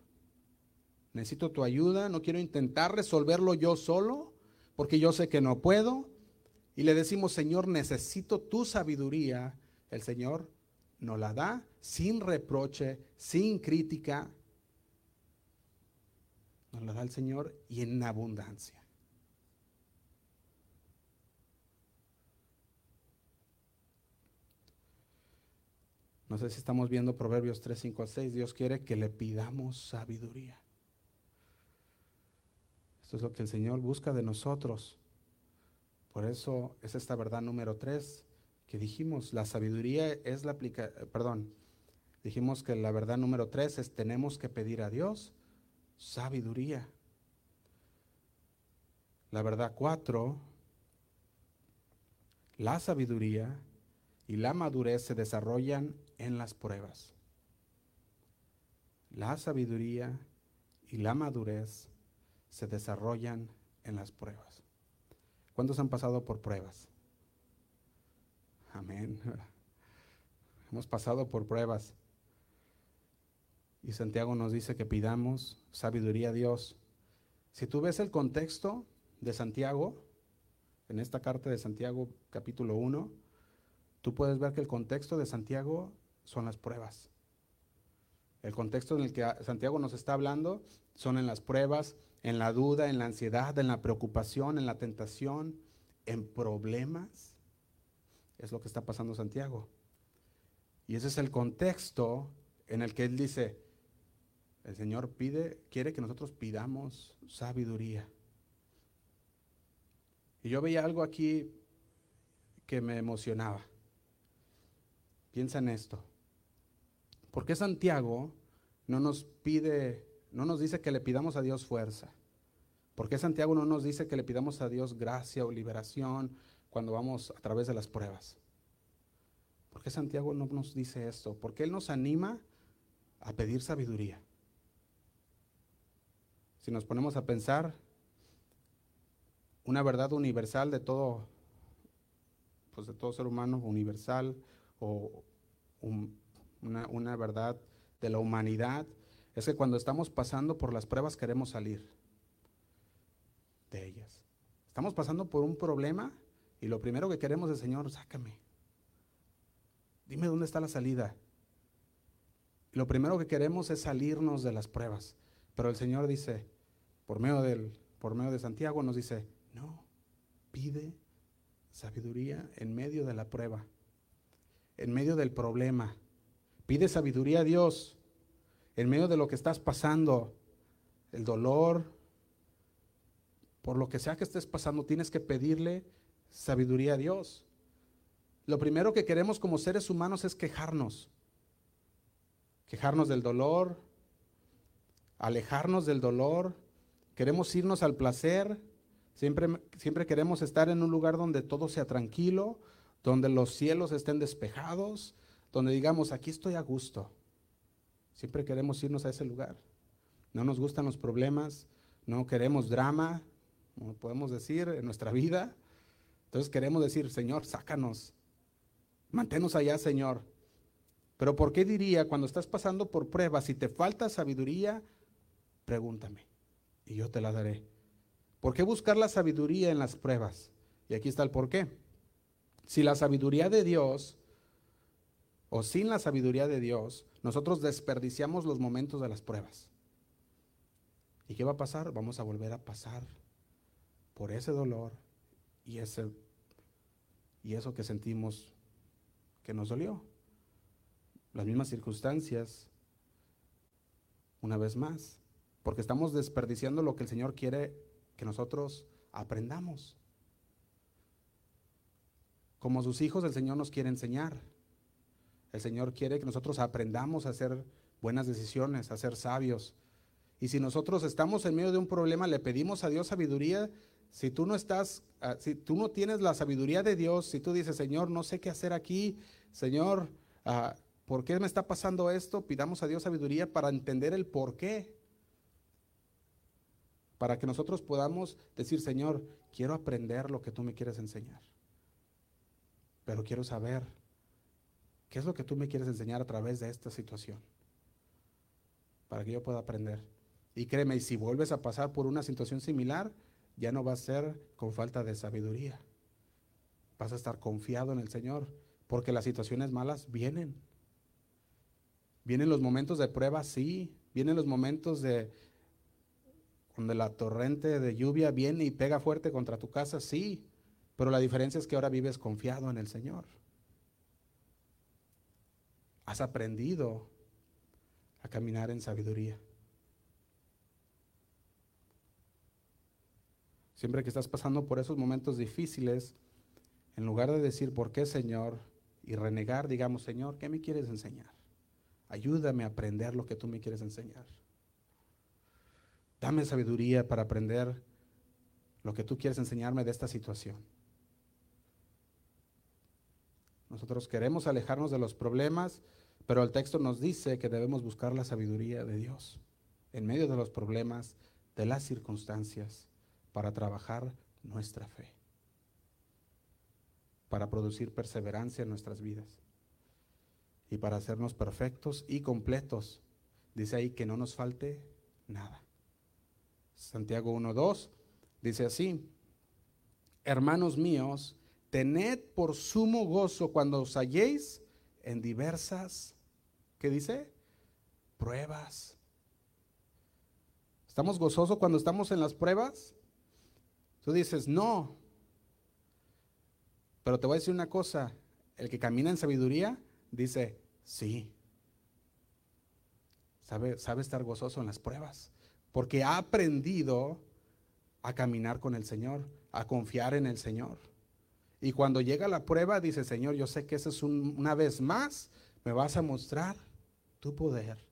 Necesito tu ayuda, no quiero intentar resolverlo yo solo, porque yo sé que no puedo. Y le decimos, Señor, necesito tu sabiduría. El Señor nos la da sin reproche, sin crítica, nos la da el Señor y en abundancia. No sé si estamos viendo Proverbios 3, 5 a 6. Dios quiere que le pidamos sabiduría. Esto es lo que el Señor busca de nosotros. Por eso es esta verdad número 3 que dijimos. La sabiduría es la aplicación, perdón, dijimos que la verdad número 3 es tenemos que pedir a Dios sabiduría. La verdad cuatro, la sabiduría y la madurez se desarrollan en las pruebas. La sabiduría y la madurez se desarrollan en las pruebas. ¿Cuántos han pasado por pruebas? Amén. Hemos pasado por pruebas. Y Santiago nos dice que pidamos sabiduría a Dios. Si tú ves el contexto de Santiago, en esta carta de Santiago capítulo 1, tú puedes ver que el contexto de Santiago son las pruebas. El contexto en el que Santiago nos está hablando son en las pruebas, en la duda, en la ansiedad, en la preocupación, en la tentación, en problemas. Es lo que está pasando Santiago. Y ese es el contexto en el que él dice, el Señor pide, quiere que nosotros pidamos sabiduría. Y yo veía algo aquí que me emocionaba. Piensa en esto. ¿Por qué Santiago no nos pide, no nos dice que le pidamos a Dios fuerza? ¿Por qué Santiago no nos dice que le pidamos a Dios gracia o liberación cuando vamos a través de las pruebas? ¿Por qué Santiago no nos dice esto? Porque Él nos anima a pedir sabiduría. Si nos ponemos a pensar, una verdad universal de todo, pues de todo ser humano, universal, o una, verdad de la humanidad, es que cuando estamos pasando por las pruebas queremos salir de ellas. Estamos pasando por un problema y lo primero que queremos es, Señor, sácame. Dime dónde está la salida. lo primero que queremos es salirnos de las pruebas. Pero el Señor dice, por medio, del, por medio de Santiago nos dice, no, pide sabiduría en medio de la prueba, en medio del problema. Pide sabiduría a Dios en medio de lo que estás pasando, el dolor, por lo que sea que estés pasando, tienes que pedirle sabiduría a Dios. Lo primero que queremos como seres humanos es quejarnos. Quejarnos del dolor, alejarnos del dolor, Queremos irnos al placer, siempre, siempre queremos estar en un lugar donde todo sea tranquilo, donde los cielos estén despejados, donde digamos, aquí estoy a gusto. Siempre queremos irnos a ese lugar. No nos gustan los problemas, no queremos drama, como podemos decir, en nuestra vida. Entonces queremos decir, Señor, sácanos, manténnos allá, Señor. Pero ¿por qué diría cuando estás pasando por pruebas, si te falta sabiduría, pregúntame? y yo te la daré. ¿Por qué buscar la sabiduría en las pruebas? Y aquí está el por qué. Si la sabiduría de Dios o sin la sabiduría de Dios, nosotros desperdiciamos los momentos de las pruebas. ¿Y qué va a pasar? Vamos a volver a pasar por ese dolor y, ese, y eso que sentimos que nos dolió. Las mismas circunstancias, una vez más, porque estamos desperdiciando lo que el Señor quiere que nosotros aprendamos. Como sus hijos, el Señor nos quiere enseñar. El Señor quiere que nosotros aprendamos a hacer buenas decisiones, a ser sabios. Y si nosotros estamos en medio de un problema, le pedimos a Dios sabiduría. Si tú no estás, ah, si tú no tienes la sabiduría de Dios, si tú dices, Señor, no sé qué hacer aquí, Señor, uh, ¿por qué me está pasando esto? Pidamos a Dios sabiduría para entender el por qué. Para que nosotros podamos decir, Señor, quiero aprender lo que tú me quieres enseñar. Pero quiero saber qué es lo que tú me quieres enseñar a través de esta situación. Para que yo pueda aprender. Y créeme, y si vuelves a pasar por una situación similar, ya no va a ser con falta de sabiduría. Vas a estar confiado en el Señor, porque las situaciones malas vienen. Vienen los momentos de prueba, sí. Vienen los momentos de donde la torrente de lluvia viene y pega fuerte contra tu casa, sí. Pero la diferencia es que ahora vives confiado en el Señor. Has aprendido a caminar en sabiduría. Siempre que estás pasando por esos momentos difíciles, en lugar de decir, ¿por qué Señor? y renegar, digamos, Señor, ¿qué me quieres enseñar? Ayúdame a aprender lo que tú me quieres enseñar. Dame sabiduría para aprender lo que tú quieres enseñarme de esta situación. Nosotros queremos alejarnos de los problemas, pero el texto nos dice que debemos buscar la sabiduría de Dios en medio de los problemas, de las circunstancias, para trabajar nuestra fe, para producir perseverancia en nuestras vidas y para hacernos perfectos y completos. Dice ahí que no nos falte nada. Santiago 1.2 dice así, hermanos míos, tened por sumo gozo cuando os halléis en diversas, ¿qué dice? Pruebas. ¿Estamos gozosos cuando estamos en las pruebas? Tú dices, no. Pero te voy a decir una cosa, el que camina en sabiduría dice, sí. Sabe, sabe estar gozoso en las pruebas, porque ha aprendido a caminar con el Señor, a confiar en el Señor. Y cuando llega la prueba, dice, Señor, yo sé que eso es una vez más, me vas a mostrar tu poder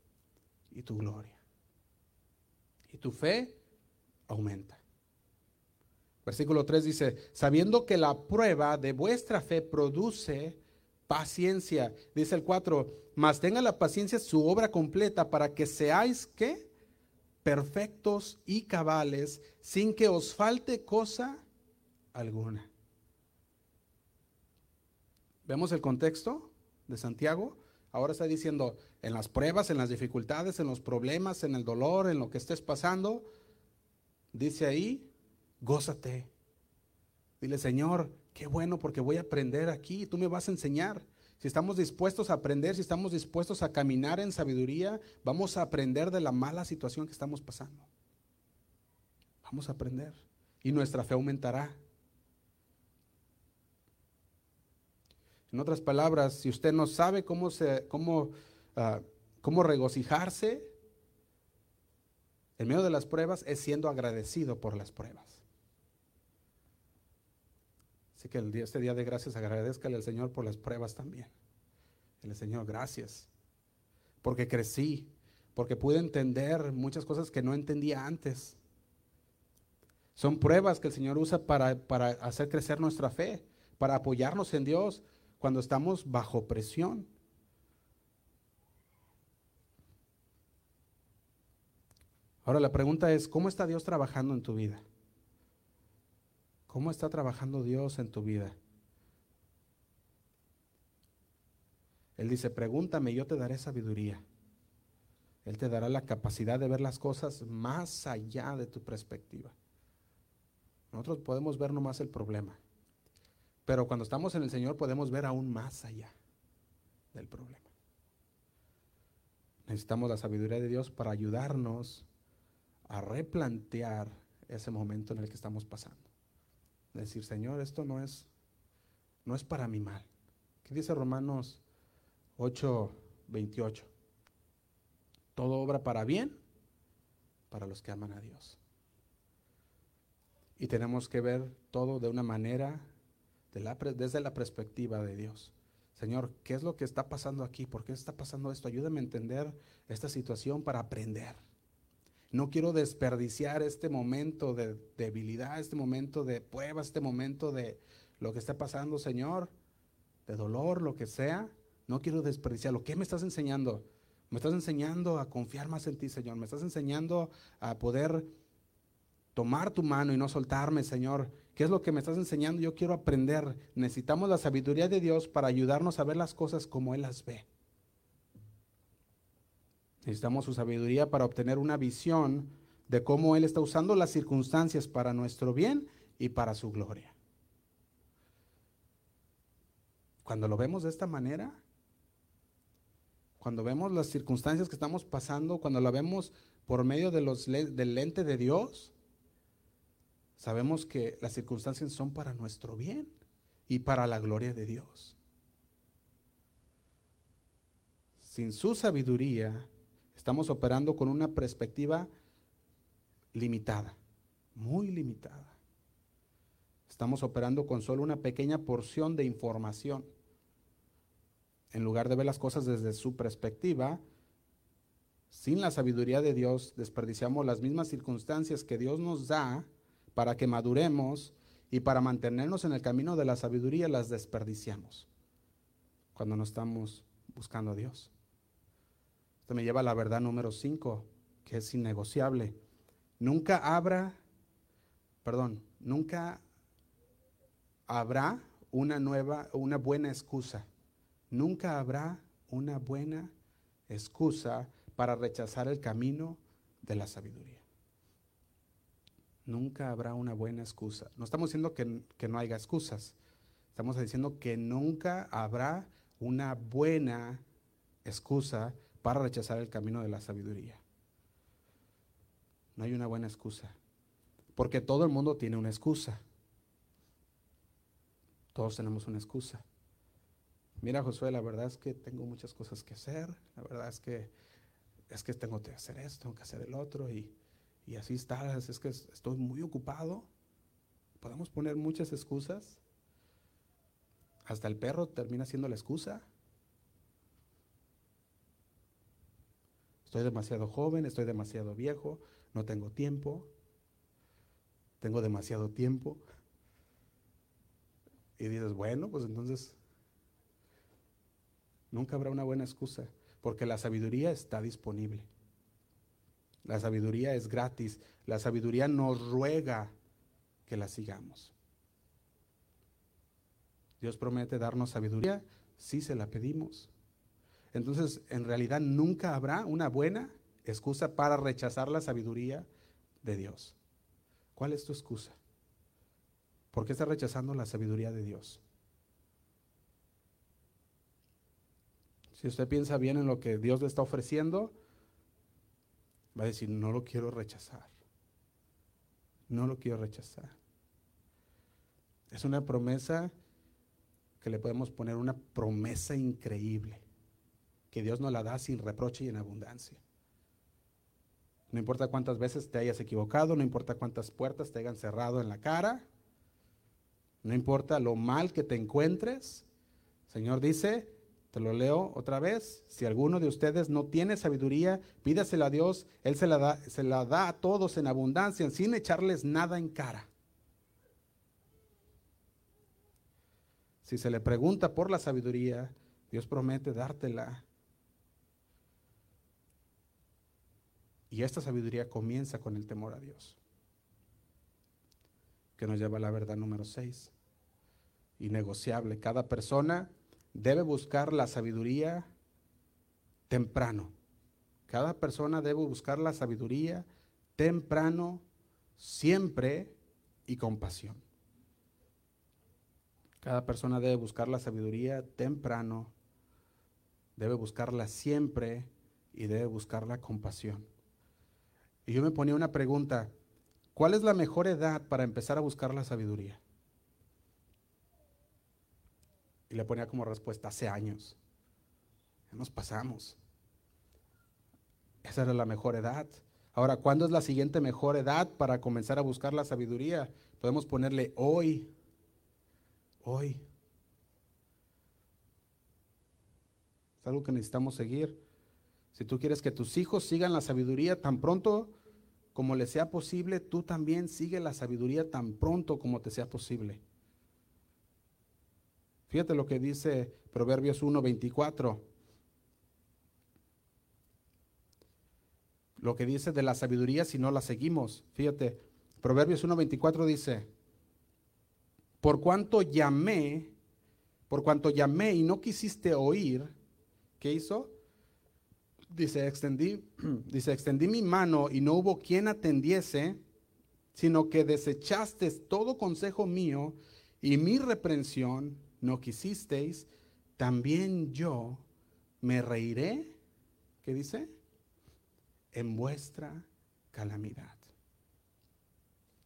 y tu gloria. Y tu fe aumenta. Versículo 3 dice, sabiendo que la prueba de vuestra fe produce paciencia. Dice el 4, mas tenga la paciencia su obra completa para que seáis que perfectos y cabales sin que os falte cosa alguna. ¿Vemos el contexto de Santiago? Ahora está diciendo, en las pruebas, en las dificultades, en los problemas, en el dolor, en lo que estés pasando, dice ahí, gózate. Dile, Señor, Qué bueno porque voy a aprender aquí, tú me vas a enseñar. Si estamos dispuestos a aprender, si estamos dispuestos a caminar en sabiduría, vamos a aprender de la mala situación que estamos pasando. Vamos a aprender y nuestra fe aumentará. En otras palabras, si usted no sabe cómo, se, cómo, ah, cómo regocijarse en medio de las pruebas, es siendo agradecido por las pruebas que el día, este día de gracias agradezcale al Señor por las pruebas también. El Señor, gracias. Porque crecí, porque pude entender muchas cosas que no entendía antes. Son pruebas que el Señor usa para, para hacer crecer nuestra fe, para apoyarnos en Dios cuando estamos bajo presión. Ahora la pregunta es, ¿cómo está Dios trabajando en tu vida? ¿Cómo está trabajando Dios en tu vida? Él dice, pregúntame, yo te daré sabiduría. Él te dará la capacidad de ver las cosas más allá de tu perspectiva. Nosotros podemos ver nomás el problema, pero cuando estamos en el Señor podemos ver aún más allá del problema. Necesitamos la sabiduría de Dios para ayudarnos a replantear ese momento en el que estamos pasando. Decir, Señor, esto no es, no es para mi mal. ¿Qué dice Romanos 8, 28? Todo obra para bien para los que aman a Dios. Y tenemos que ver todo de una manera, desde la perspectiva de Dios. Señor, ¿qué es lo que está pasando aquí? ¿Por qué está pasando esto? Ayúdame a entender esta situación para aprender. No quiero desperdiciar este momento de debilidad, este momento de prueba, este momento de lo que está pasando, Señor, de dolor, lo que sea. No quiero desperdiciarlo. ¿Qué me estás enseñando? Me estás enseñando a confiar más en ti, Señor. Me estás enseñando a poder tomar tu mano y no soltarme, Señor. ¿Qué es lo que me estás enseñando? Yo quiero aprender. Necesitamos la sabiduría de Dios para ayudarnos a ver las cosas como Él las ve. Necesitamos su sabiduría para obtener una visión de cómo Él está usando las circunstancias para nuestro bien y para su gloria. Cuando lo vemos de esta manera, cuando vemos las circunstancias que estamos pasando, cuando la vemos por medio de los, del lente de Dios, sabemos que las circunstancias son para nuestro bien y para la gloria de Dios. Sin su sabiduría, estamos operando con una perspectiva limitada, muy limitada. Estamos operando con solo una pequeña porción de información. En lugar de ver las cosas desde su perspectiva, sin la sabiduría de Dios, desperdiciamos las mismas circunstancias que Dios nos da para que maduremos y para mantenernos en el camino de la sabiduría las desperdiciamos cuando no estamos buscando a Dios. Esto me lleva a la verdad número 5, que es innegociable. Nunca habrá, perdón, nunca habrá una nueva, una buena excusa. Nunca habrá una buena excusa para rechazar el camino de la sabiduría. Nunca habrá una buena excusa. No estamos diciendo que, que no haya excusas. Estamos diciendo que nunca habrá una buena excusa para rechazar el camino de la sabiduría. No hay una buena excusa. Porque todo el mundo tiene una excusa. Todos tenemos una excusa. Mira, Josué, la verdad es que tengo muchas cosas que hacer. La verdad es que es que tengo que hacer esto, tengo que hacer el otro y y así estás, es que estoy muy ocupado. Podemos poner muchas excusas. Hasta el perro termina siendo la excusa. Estoy demasiado joven, estoy demasiado viejo, no tengo tiempo, tengo demasiado tiempo. Y dices, bueno, pues entonces nunca habrá una buena excusa, porque la sabiduría está disponible. La sabiduría es gratis. La sabiduría nos ruega que la sigamos. Dios promete darnos sabiduría si se la pedimos. Entonces, en realidad nunca habrá una buena excusa para rechazar la sabiduría de Dios. ¿Cuál es tu excusa? ¿Por qué estás rechazando la sabiduría de Dios? Si usted piensa bien en lo que Dios le está ofreciendo, va a decir, no lo quiero rechazar. No lo quiero rechazar. Es una promesa que le podemos poner una promesa increíble, que Dios nos la da sin reproche y en abundancia. No importa cuántas veces te hayas equivocado, no importa cuántas puertas te hayan cerrado en la cara, no importa lo mal que te encuentres, Señor dice, te lo leo otra vez. Si alguno de ustedes no tiene sabiduría, pídasela a Dios. Él se la, da, se la da a todos en abundancia, sin echarles nada en cara. Si se le pregunta por la sabiduría, Dios promete dártela. Y esta sabiduría comienza con el temor a Dios, que nos lleva a la verdad número 6. Innegociable. Cada persona debe buscar la sabiduría temprano. Cada persona debe buscar la sabiduría temprano, siempre y con pasión. Cada persona debe buscar la sabiduría temprano, debe buscarla siempre y debe buscar la compasión. Y yo me ponía una pregunta, ¿cuál es la mejor edad para empezar a buscar la sabiduría? Y le ponía como respuesta, hace años. Ya nos pasamos. Esa era la mejor edad. Ahora, ¿cuándo es la siguiente mejor edad para comenzar a buscar la sabiduría? Podemos ponerle hoy. Hoy. Es algo que necesitamos seguir. Si tú quieres que tus hijos sigan la sabiduría tan pronto como les sea posible, tú también sigue la sabiduría tan pronto como te sea posible. Fíjate lo que dice Proverbios 1:24. Lo que dice de la sabiduría si no la seguimos. Fíjate, Proverbios 1:24 dice, por cuanto llamé, por cuanto llamé y no quisiste oír, ¿qué hizo? dice, extendí, dice, extendí mi mano y no hubo quien atendiese, sino que desechaste todo consejo mío y mi reprensión no quisisteis, también yo me reiré, ¿qué dice? En vuestra calamidad.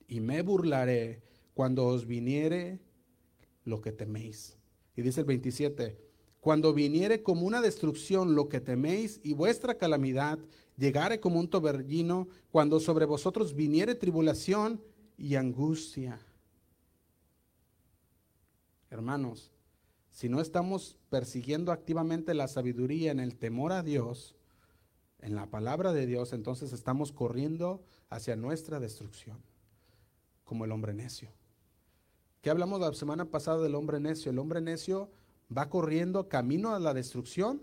Y me burlaré cuando os viniere lo que teméis. Y dice el 27, cuando viniere como una destrucción lo que teméis y vuestra calamidad llegare como un torbellino, cuando sobre vosotros viniere tribulación y angustia. Hermanos, si no estamos persiguiendo activamente la sabiduría en el temor a Dios, en la palabra de Dios, entonces estamos corriendo hacia nuestra destrucción, como el hombre necio. ¿Qué hablamos la semana pasada del hombre necio? El hombre necio va corriendo camino a la destrucción.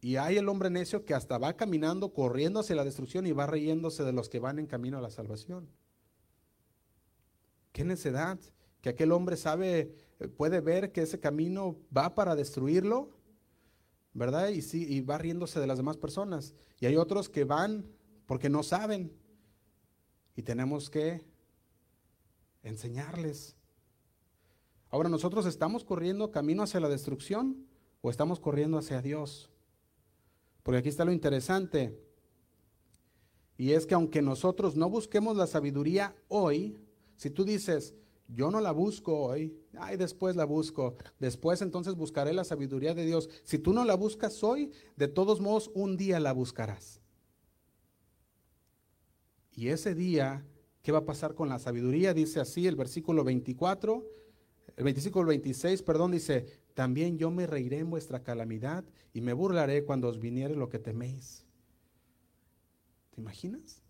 Y hay el hombre necio que hasta va caminando, corriendo hacia la destrucción y va riéndose de los que van en camino a la salvación. Qué necedad que aquel hombre sabe, eh, puede ver que ese camino va para destruirlo, ¿verdad? Y, sí, y va riéndose de las demás personas. Y hay otros que van porque no saben. Y tenemos que enseñarles Ahora, ¿nosotros estamos corriendo camino hacia la destrucción o estamos corriendo hacia Dios? Porque aquí está lo interesante. Y es que aunque nosotros no busquemos la sabiduría hoy, si tú dices, yo no la busco hoy, ay, después la busco, después entonces buscaré la sabiduría de Dios. Si tú no la buscas hoy, de todos modos un día la buscarás. Y ese día, ¿qué va a pasar con la sabiduría? Dice así el versículo 24 el 25 al 26, perdón, dice, también yo me reiré en vuestra calamidad y me burlaré cuando os viniere lo que teméis. ¿Te imaginas?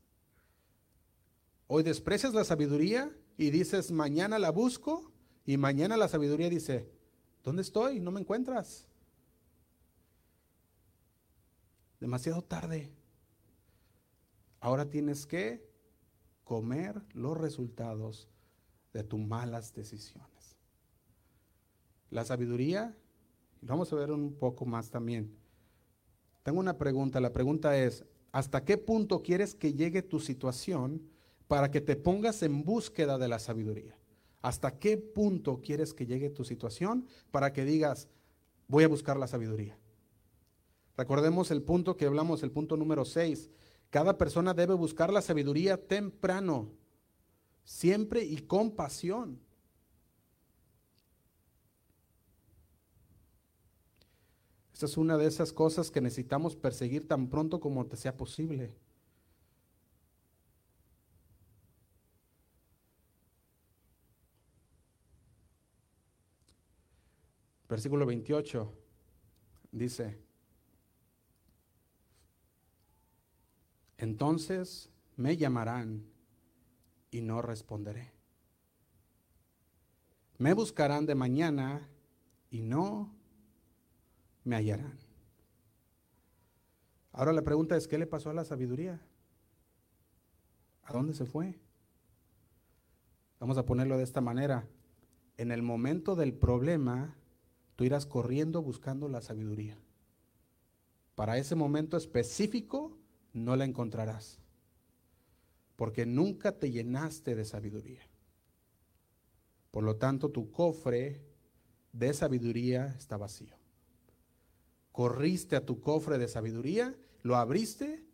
Hoy desprecias la sabiduría y dices, mañana la busco y mañana la sabiduría dice, ¿dónde estoy? No me encuentras. Demasiado tarde. Ahora tienes que comer los resultados de tus malas decisiones. La sabiduría, vamos a ver un poco más también. Tengo una pregunta, la pregunta es, ¿hasta qué punto quieres que llegue tu situación para que te pongas en búsqueda de la sabiduría? ¿Hasta qué punto quieres que llegue tu situación para que digas, voy a buscar la sabiduría? Recordemos el punto que hablamos, el punto número 6. Cada persona debe buscar la sabiduría temprano, siempre y con pasión. es una de esas cosas que necesitamos perseguir tan pronto como te sea posible. Versículo 28 dice, entonces me llamarán y no responderé. Me buscarán de mañana y no me hallarán. Ahora la pregunta es, ¿qué le pasó a la sabiduría? ¿A dónde se fue? Vamos a ponerlo de esta manera. En el momento del problema, irás corriendo buscando la sabiduría. Para ese momento específico, no la encontrarás. Porque nunca te llenaste de sabiduría. Por lo tanto, tu cofre de sabiduría está vacío. corriste a tu cofre de sabiduría, lo abriste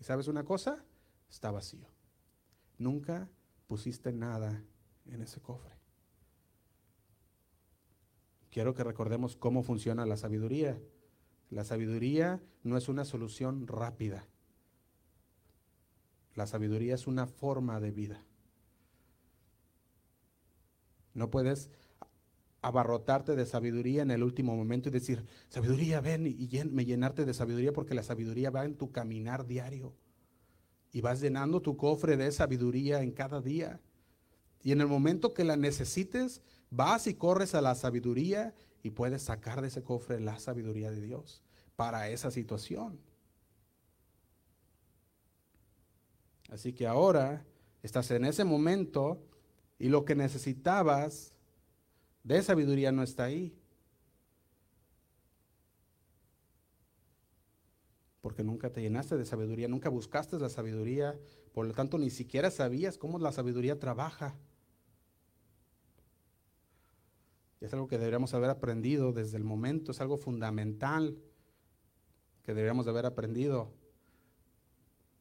y sabes una cosa, está vacío. Nunca pusiste nada en ese cofre. Quiero que recordemos cómo funciona la sabiduría. La sabiduría no es una solución rápida. La sabiduría es una forma de vida. No puedes abarrotarte de sabiduría en el último momento y decir, sabiduría, ven y me llenarte de sabiduría porque la sabiduría va en tu caminar diario. Y vas llenando tu cofre de sabiduría en cada día. Y en el momento que la necesites, vas y corres a la sabiduría y puedes sacar de ese cofre la sabiduría de Dios para esa situación. Así que ahora estás en ese momento y lo que necesitabas de sabiduría no está ahí. Porque nunca te llenaste de sabiduría, nunca buscaste la sabiduría, por lo tanto ni siquiera sabías cómo la sabiduría trabaja. Es algo que deberíamos haber aprendido desde el momento, es algo fundamental que deberíamos haber aprendido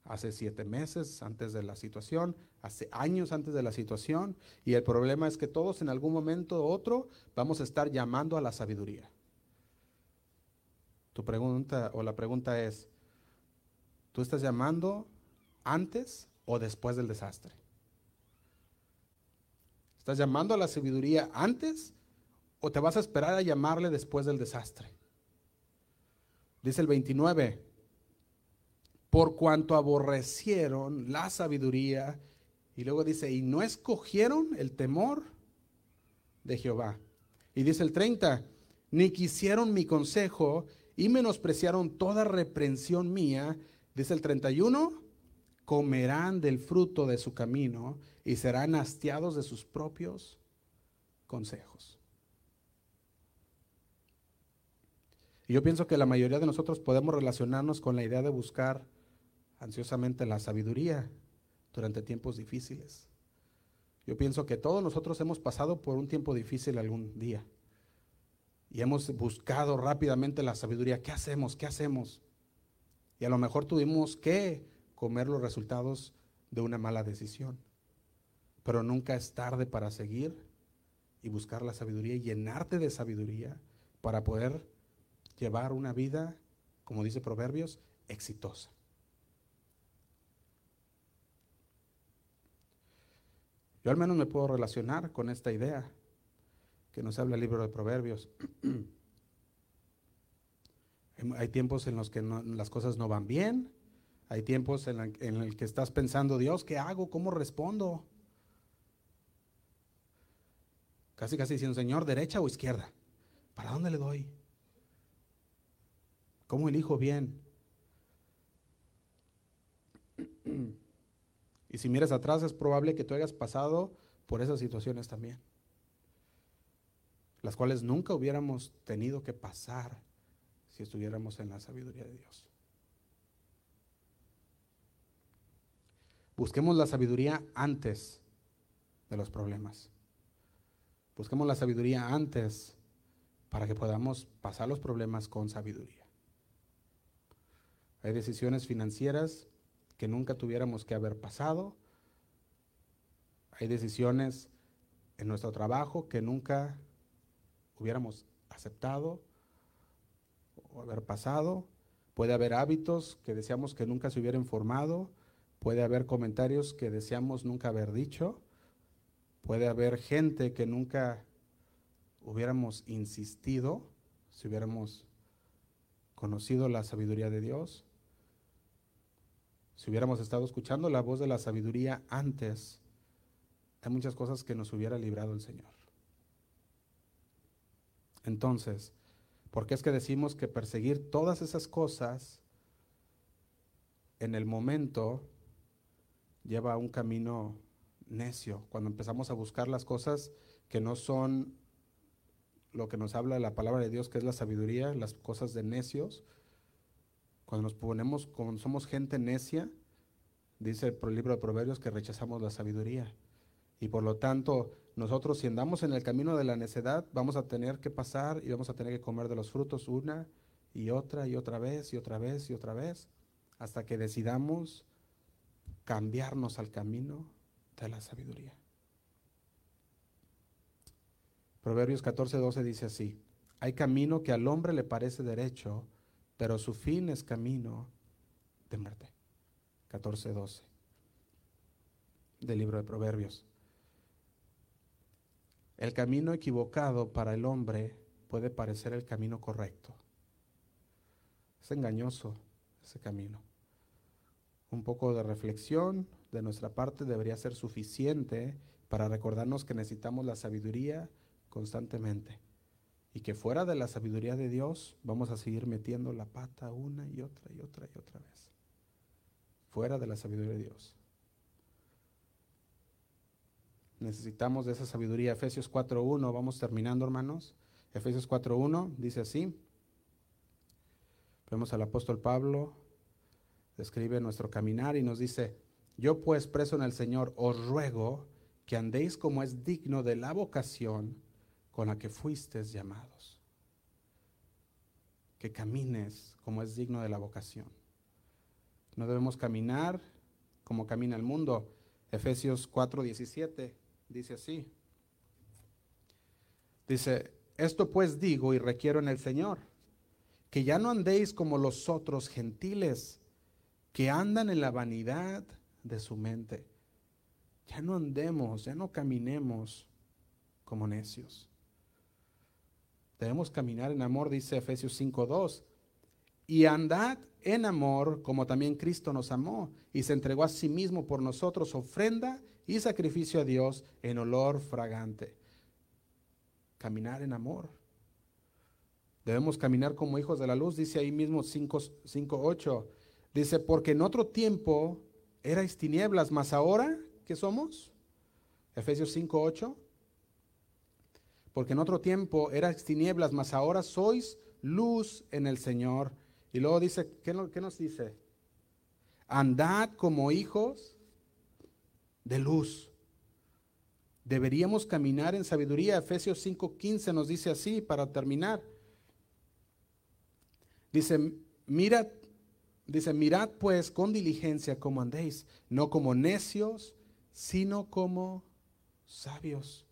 hace siete meses antes de la situación, hace años antes de la situación, y el problema es que todos en algún momento u otro vamos a estar llamando a la sabiduría. Tu pregunta o la pregunta es, ¿tú estás llamando antes o después del desastre? ¿Estás llamando a la sabiduría antes o te vas a esperar a llamarle después del desastre? Dice el 29, por cuanto aborrecieron la sabiduría, y luego dice, y no escogieron el temor de Jehová. Y dice el 30, ni quisieron mi consejo y menospreciaron toda reprensión mía. Dice el 31, comerán del fruto de su camino y serán hastiados de sus propios consejos. Y yo pienso que la mayoría de nosotros podemos relacionarnos con la idea de buscar ansiosamente la sabiduría durante tiempos difíciles. Yo pienso que todos nosotros hemos pasado por un tiempo difícil algún día y hemos buscado rápidamente la sabiduría. ¿Qué hacemos? ¿Qué hacemos? Y a lo mejor tuvimos que comer los resultados de una mala decisión. Pero nunca es tarde para seguir y buscar la sabiduría y llenarte de sabiduría para poder llevar una vida, como dice Proverbios, exitosa. Yo al menos me puedo relacionar con esta idea que nos habla el libro de Proverbios. hay tiempos en los que las cosas no van bien, hay tiempos en, en el que estás pensando, Dios, ¿qué hago? ¿Cómo respondo? Casi, casi diciendo, Señor, derecha o izquierda. ¿Para dónde le doy? ¿Cómo elijo bien? Y si miras atrás es probable que tú hayas pasado por esas situaciones también, las cuales nunca hubiéramos tenido que pasar si estuviéramos en la sabiduría de Dios. Busquemos la sabiduría antes de los problemas. Busquemos la sabiduría antes para que podamos pasar los problemas con sabiduría. Hay decisiones financieras que nunca tuviéramos que haber pasado. Hay decisiones en nuestro trabajo que nunca hubiéramos aceptado o haber pasado. Puede haber hábitos que deseamos que nunca se hubieran formado. Puede haber comentarios que deseamos nunca haber dicho. Puede haber gente que nunca hubiéramos insistido si hubiéramos conocido la sabiduría de Dios. Si hubiéramos estado escuchando la voz de la sabiduría antes, hay muchas cosas que nos hubiera librado el Señor. Entonces, ¿por qué es que decimos que perseguir todas esas cosas en el momento lleva a un camino necio? Cuando empezamos a buscar las cosas que no son lo que nos habla la palabra de Dios, que es la sabiduría, las cosas de necios, cuando nos ponemos, como somos gente necia, dice el libro de Proverbios que rechazamos la sabiduría. Y por lo tanto, nosotros si andamos en el camino de la necedad, vamos a tener que pasar y vamos a tener que comer de los frutos una y otra y otra vez y otra vez y otra vez hasta que decidamos cambiarnos al camino de la sabiduría. Proverbios 14, 12 dice así, hay camino que al hombre le parece derecho, pero su fin es camino de muerte. 14, 12 del libro de Proverbios. El camino equivocado para el hombre puede parecer el camino correcto. Es engañoso ese camino. Un poco de reflexión de nuestra parte debería ser suficiente para recordarnos que necesitamos la sabiduría constantemente y que fuera de la sabiduría de Dios vamos a seguir metiendo la pata una y otra y otra y otra vez. Fuera de la sabiduría de Dios. Necesitamos de esa sabiduría. Efesios 4.1, vamos terminando hermanos. Efesios 4.1 dice así. Vemos al apóstol Pablo, describe nuestro caminar y nos dice, yo pues preso en el Señor os ruego que andéis como es digno de la vocación con la que fuisteis llamados. Que camines como es digno de la vocación. No debemos caminar como camina el mundo. Efesios 4:17 dice así. Dice, esto pues digo y requiero en el Señor que ya no andéis como los otros gentiles, que andan en la vanidad de su mente. Ya no andemos, ya no caminemos como necios. Debemos caminar en amor, dice Efesios 5.2. Y andad en amor como también Cristo nos amó y se entregó a sí mismo por nosotros ofrenda y sacrificio a Dios en olor fragante. Caminar en amor. Debemos caminar como hijos de la luz, dice ahí mismo 5.8. Dice, porque en otro tiempo erais tinieblas, mas ahora, ¿qué somos? Efesios 5.8. Porque en otro tiempo erais tinieblas, mas ahora sois luz en el Señor. Y luego dice, ¿qué, qué nos dice? Andad como hijos de luz. Deberíamos caminar en sabiduría. Efesios 5.15 nos dice así para terminar. Dice, mirad, dice, mirad pues con diligencia como andéis, no como necios, sino como sabios.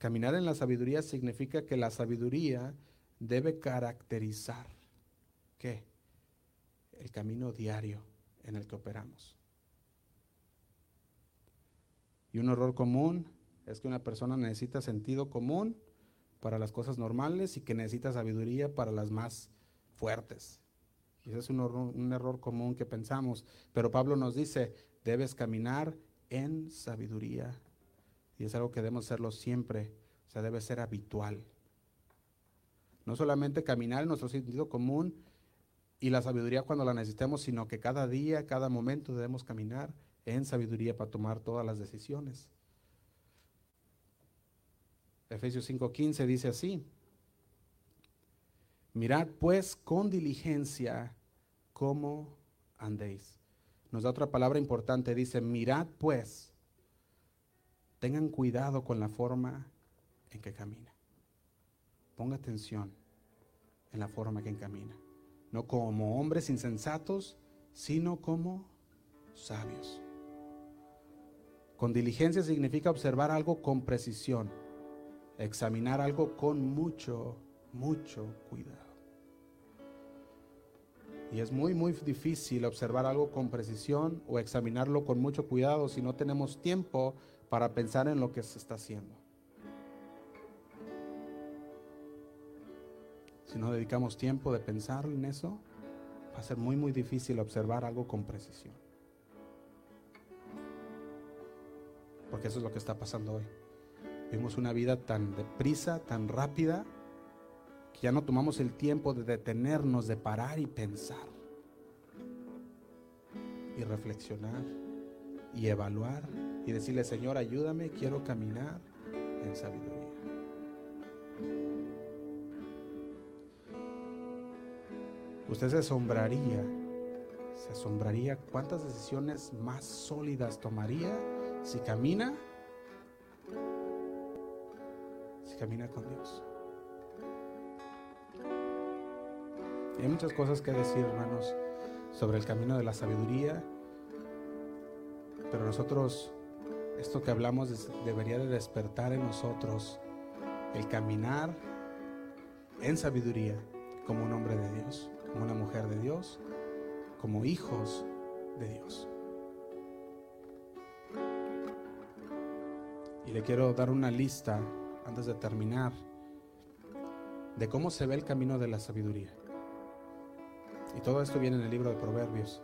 Caminar en la sabiduría significa que la sabiduría debe caracterizar ¿qué? El camino diario en el que operamos. Y un error común es que una persona necesita sentido común para las cosas normales y que necesita sabiduría para las más fuertes. Y ese es un, un error común que pensamos. Pero Pablo nos dice, debes caminar en sabiduría. Y es algo que debemos hacerlo siempre. O sea, debe ser habitual. No solamente caminar en nuestro sentido común y la sabiduría cuando la necesitemos, sino que cada día, cada momento debemos caminar en sabiduría para tomar todas las decisiones. Efesios 5:15 dice así, mirad pues con diligencia cómo andéis. Nos da otra palabra importante, dice, mirad pues, tengan cuidado con la forma en que camina. Ponga atención en la forma que camina. No como hombres insensatos, sino como sabios. Con diligencia significa observar algo con precisión examinar algo con mucho, mucho cuidado. Y es muy, muy difícil observar algo con precisión o examinarlo con mucho cuidado si no tenemos tiempo para pensar en lo que se está haciendo. Si no dedicamos tiempo de pensar en eso, va a ser muy, muy difícil observar algo con precisión. Porque eso es lo que está pasando hoy. Vivimos una vida tan deprisa, tan rápida, que ya no tomamos el tiempo de detenernos, de parar y pensar. Y reflexionar y evaluar y decirle, Señor, ayúdame, quiero caminar en sabiduría. Usted se asombraría, se asombraría cuántas decisiones más sólidas tomaría si camina camina con Dios. Hay muchas cosas que decir, hermanos, sobre el camino de la sabiduría, pero nosotros, esto que hablamos debería de despertar en nosotros el caminar en sabiduría como un hombre de Dios, como una mujer de Dios, como hijos de Dios. Y le quiero dar una lista antes de terminar de cómo se ve el camino de la sabiduría. Y todo esto viene en el libro de Proverbios.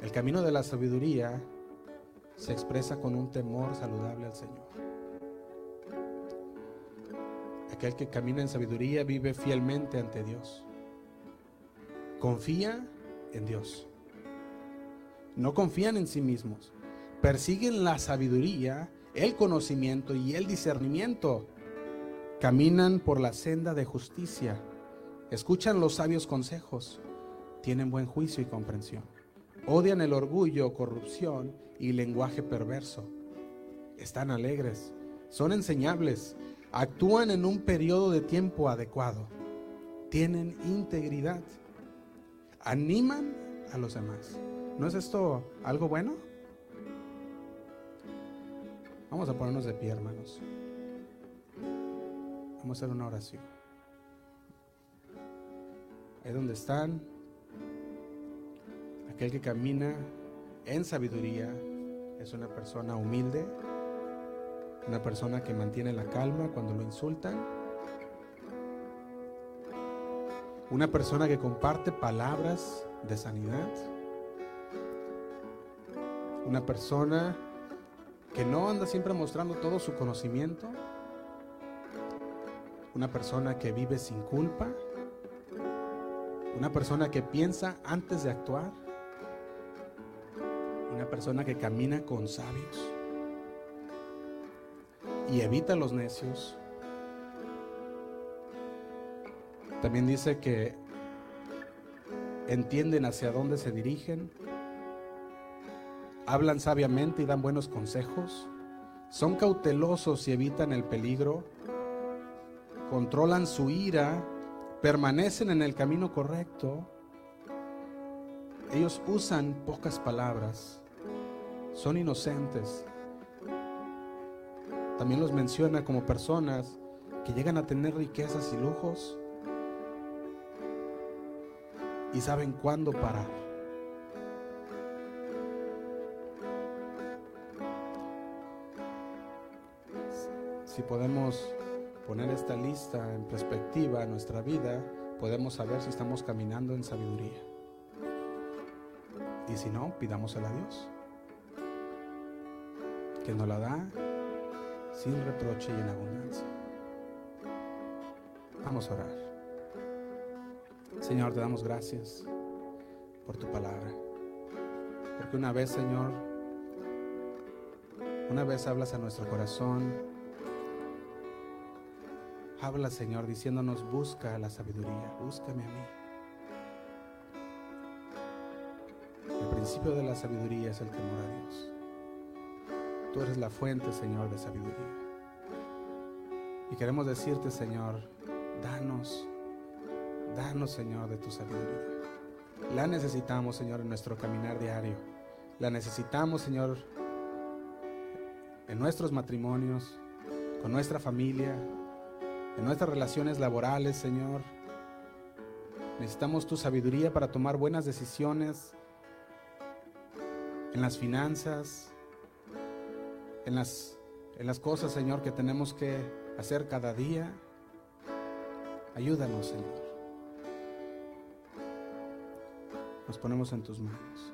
El camino de la sabiduría se expresa con un temor saludable al Señor. Aquel que camina en sabiduría vive fielmente ante Dios. Confía en Dios. No confían en sí mismos. Persiguen la sabiduría, el conocimiento y el discernimiento. Caminan por la senda de justicia. Escuchan los sabios consejos. Tienen buen juicio y comprensión. Odian el orgullo, corrupción y lenguaje perverso. Están alegres, son enseñables, actúan en un periodo de tiempo adecuado, tienen integridad, animan a los demás. ¿No es esto algo bueno? Vamos a ponernos de pie, hermanos. Vamos a hacer una oración. Ahí donde están, Aquel que camina en sabiduría es una persona humilde, una persona que mantiene la calma cuando lo insultan, una persona que comparte palabras de sanidad, una persona que no anda siempre mostrando todo su conocimiento, una persona que vive sin culpa, una persona que piensa antes de actuar, una persona que camina con sabios y evita los necios. También dice que entienden hacia dónde se dirigen, hablan sabiamente y dan buenos consejos, son cautelosos y evitan el peligro, controlan su ira, permanecen en el camino correcto, ellos usan pocas palabras son inocentes. También los menciona como personas que llegan a tener riquezas y lujos y saben cuándo parar. Si podemos poner esta lista en perspectiva en nuestra vida, podemos saber si estamos caminando en sabiduría. Y si no, pidámosela a Dios que nos la da sin reproche y en abundancia. Vamos a orar. Señor, te damos gracias por tu palabra. Porque una vez, Señor, una vez hablas a nuestro corazón, habla, Señor, diciéndonos, busca la sabiduría, búscame a mí. El principio de la sabiduría es el temor a Dios. Tú eres la fuente, Señor, de sabiduría. Y queremos decirte, Señor, danos, danos, Señor, de tu sabiduría. La necesitamos, Señor, en nuestro caminar diario. La necesitamos, Señor, en nuestros matrimonios, con nuestra familia, en nuestras relaciones laborales, Señor. Necesitamos tu sabiduría para tomar buenas decisiones en las finanzas, en las, en las cosas, Señor, que tenemos que hacer cada día. Ayúdanos, Señor. Nos ponemos en tus manos.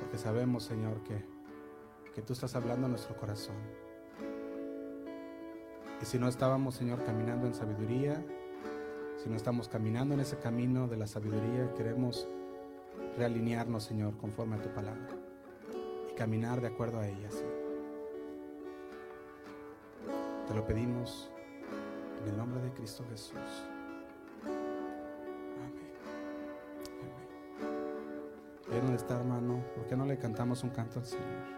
Porque sabemos, Señor, que, que tú estás hablando a nuestro corazón. Y si no estábamos, Señor, caminando en sabiduría, si no estamos caminando en ese camino de la sabiduría, queremos realinearnos, Señor, conforme a tu palabra y caminar de acuerdo a ella, Señor. Te lo pedimos en el nombre de Cristo Jesús. Amén. Amén. Ahí donde está, hermano, ¿por qué no le cantamos un canto al Señor?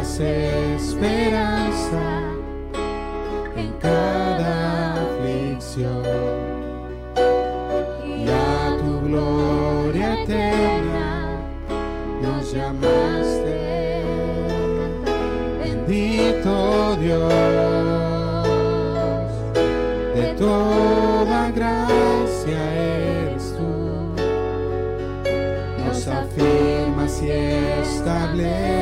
esperanza en cada aflicción. Y a tu gloria eterna nos llamaste, bendito Dios, de toda gracia eres tú, nos afirmas y estableces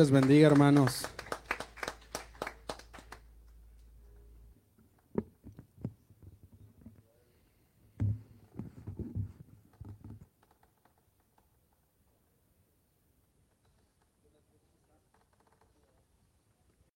les bendiga, hermanos.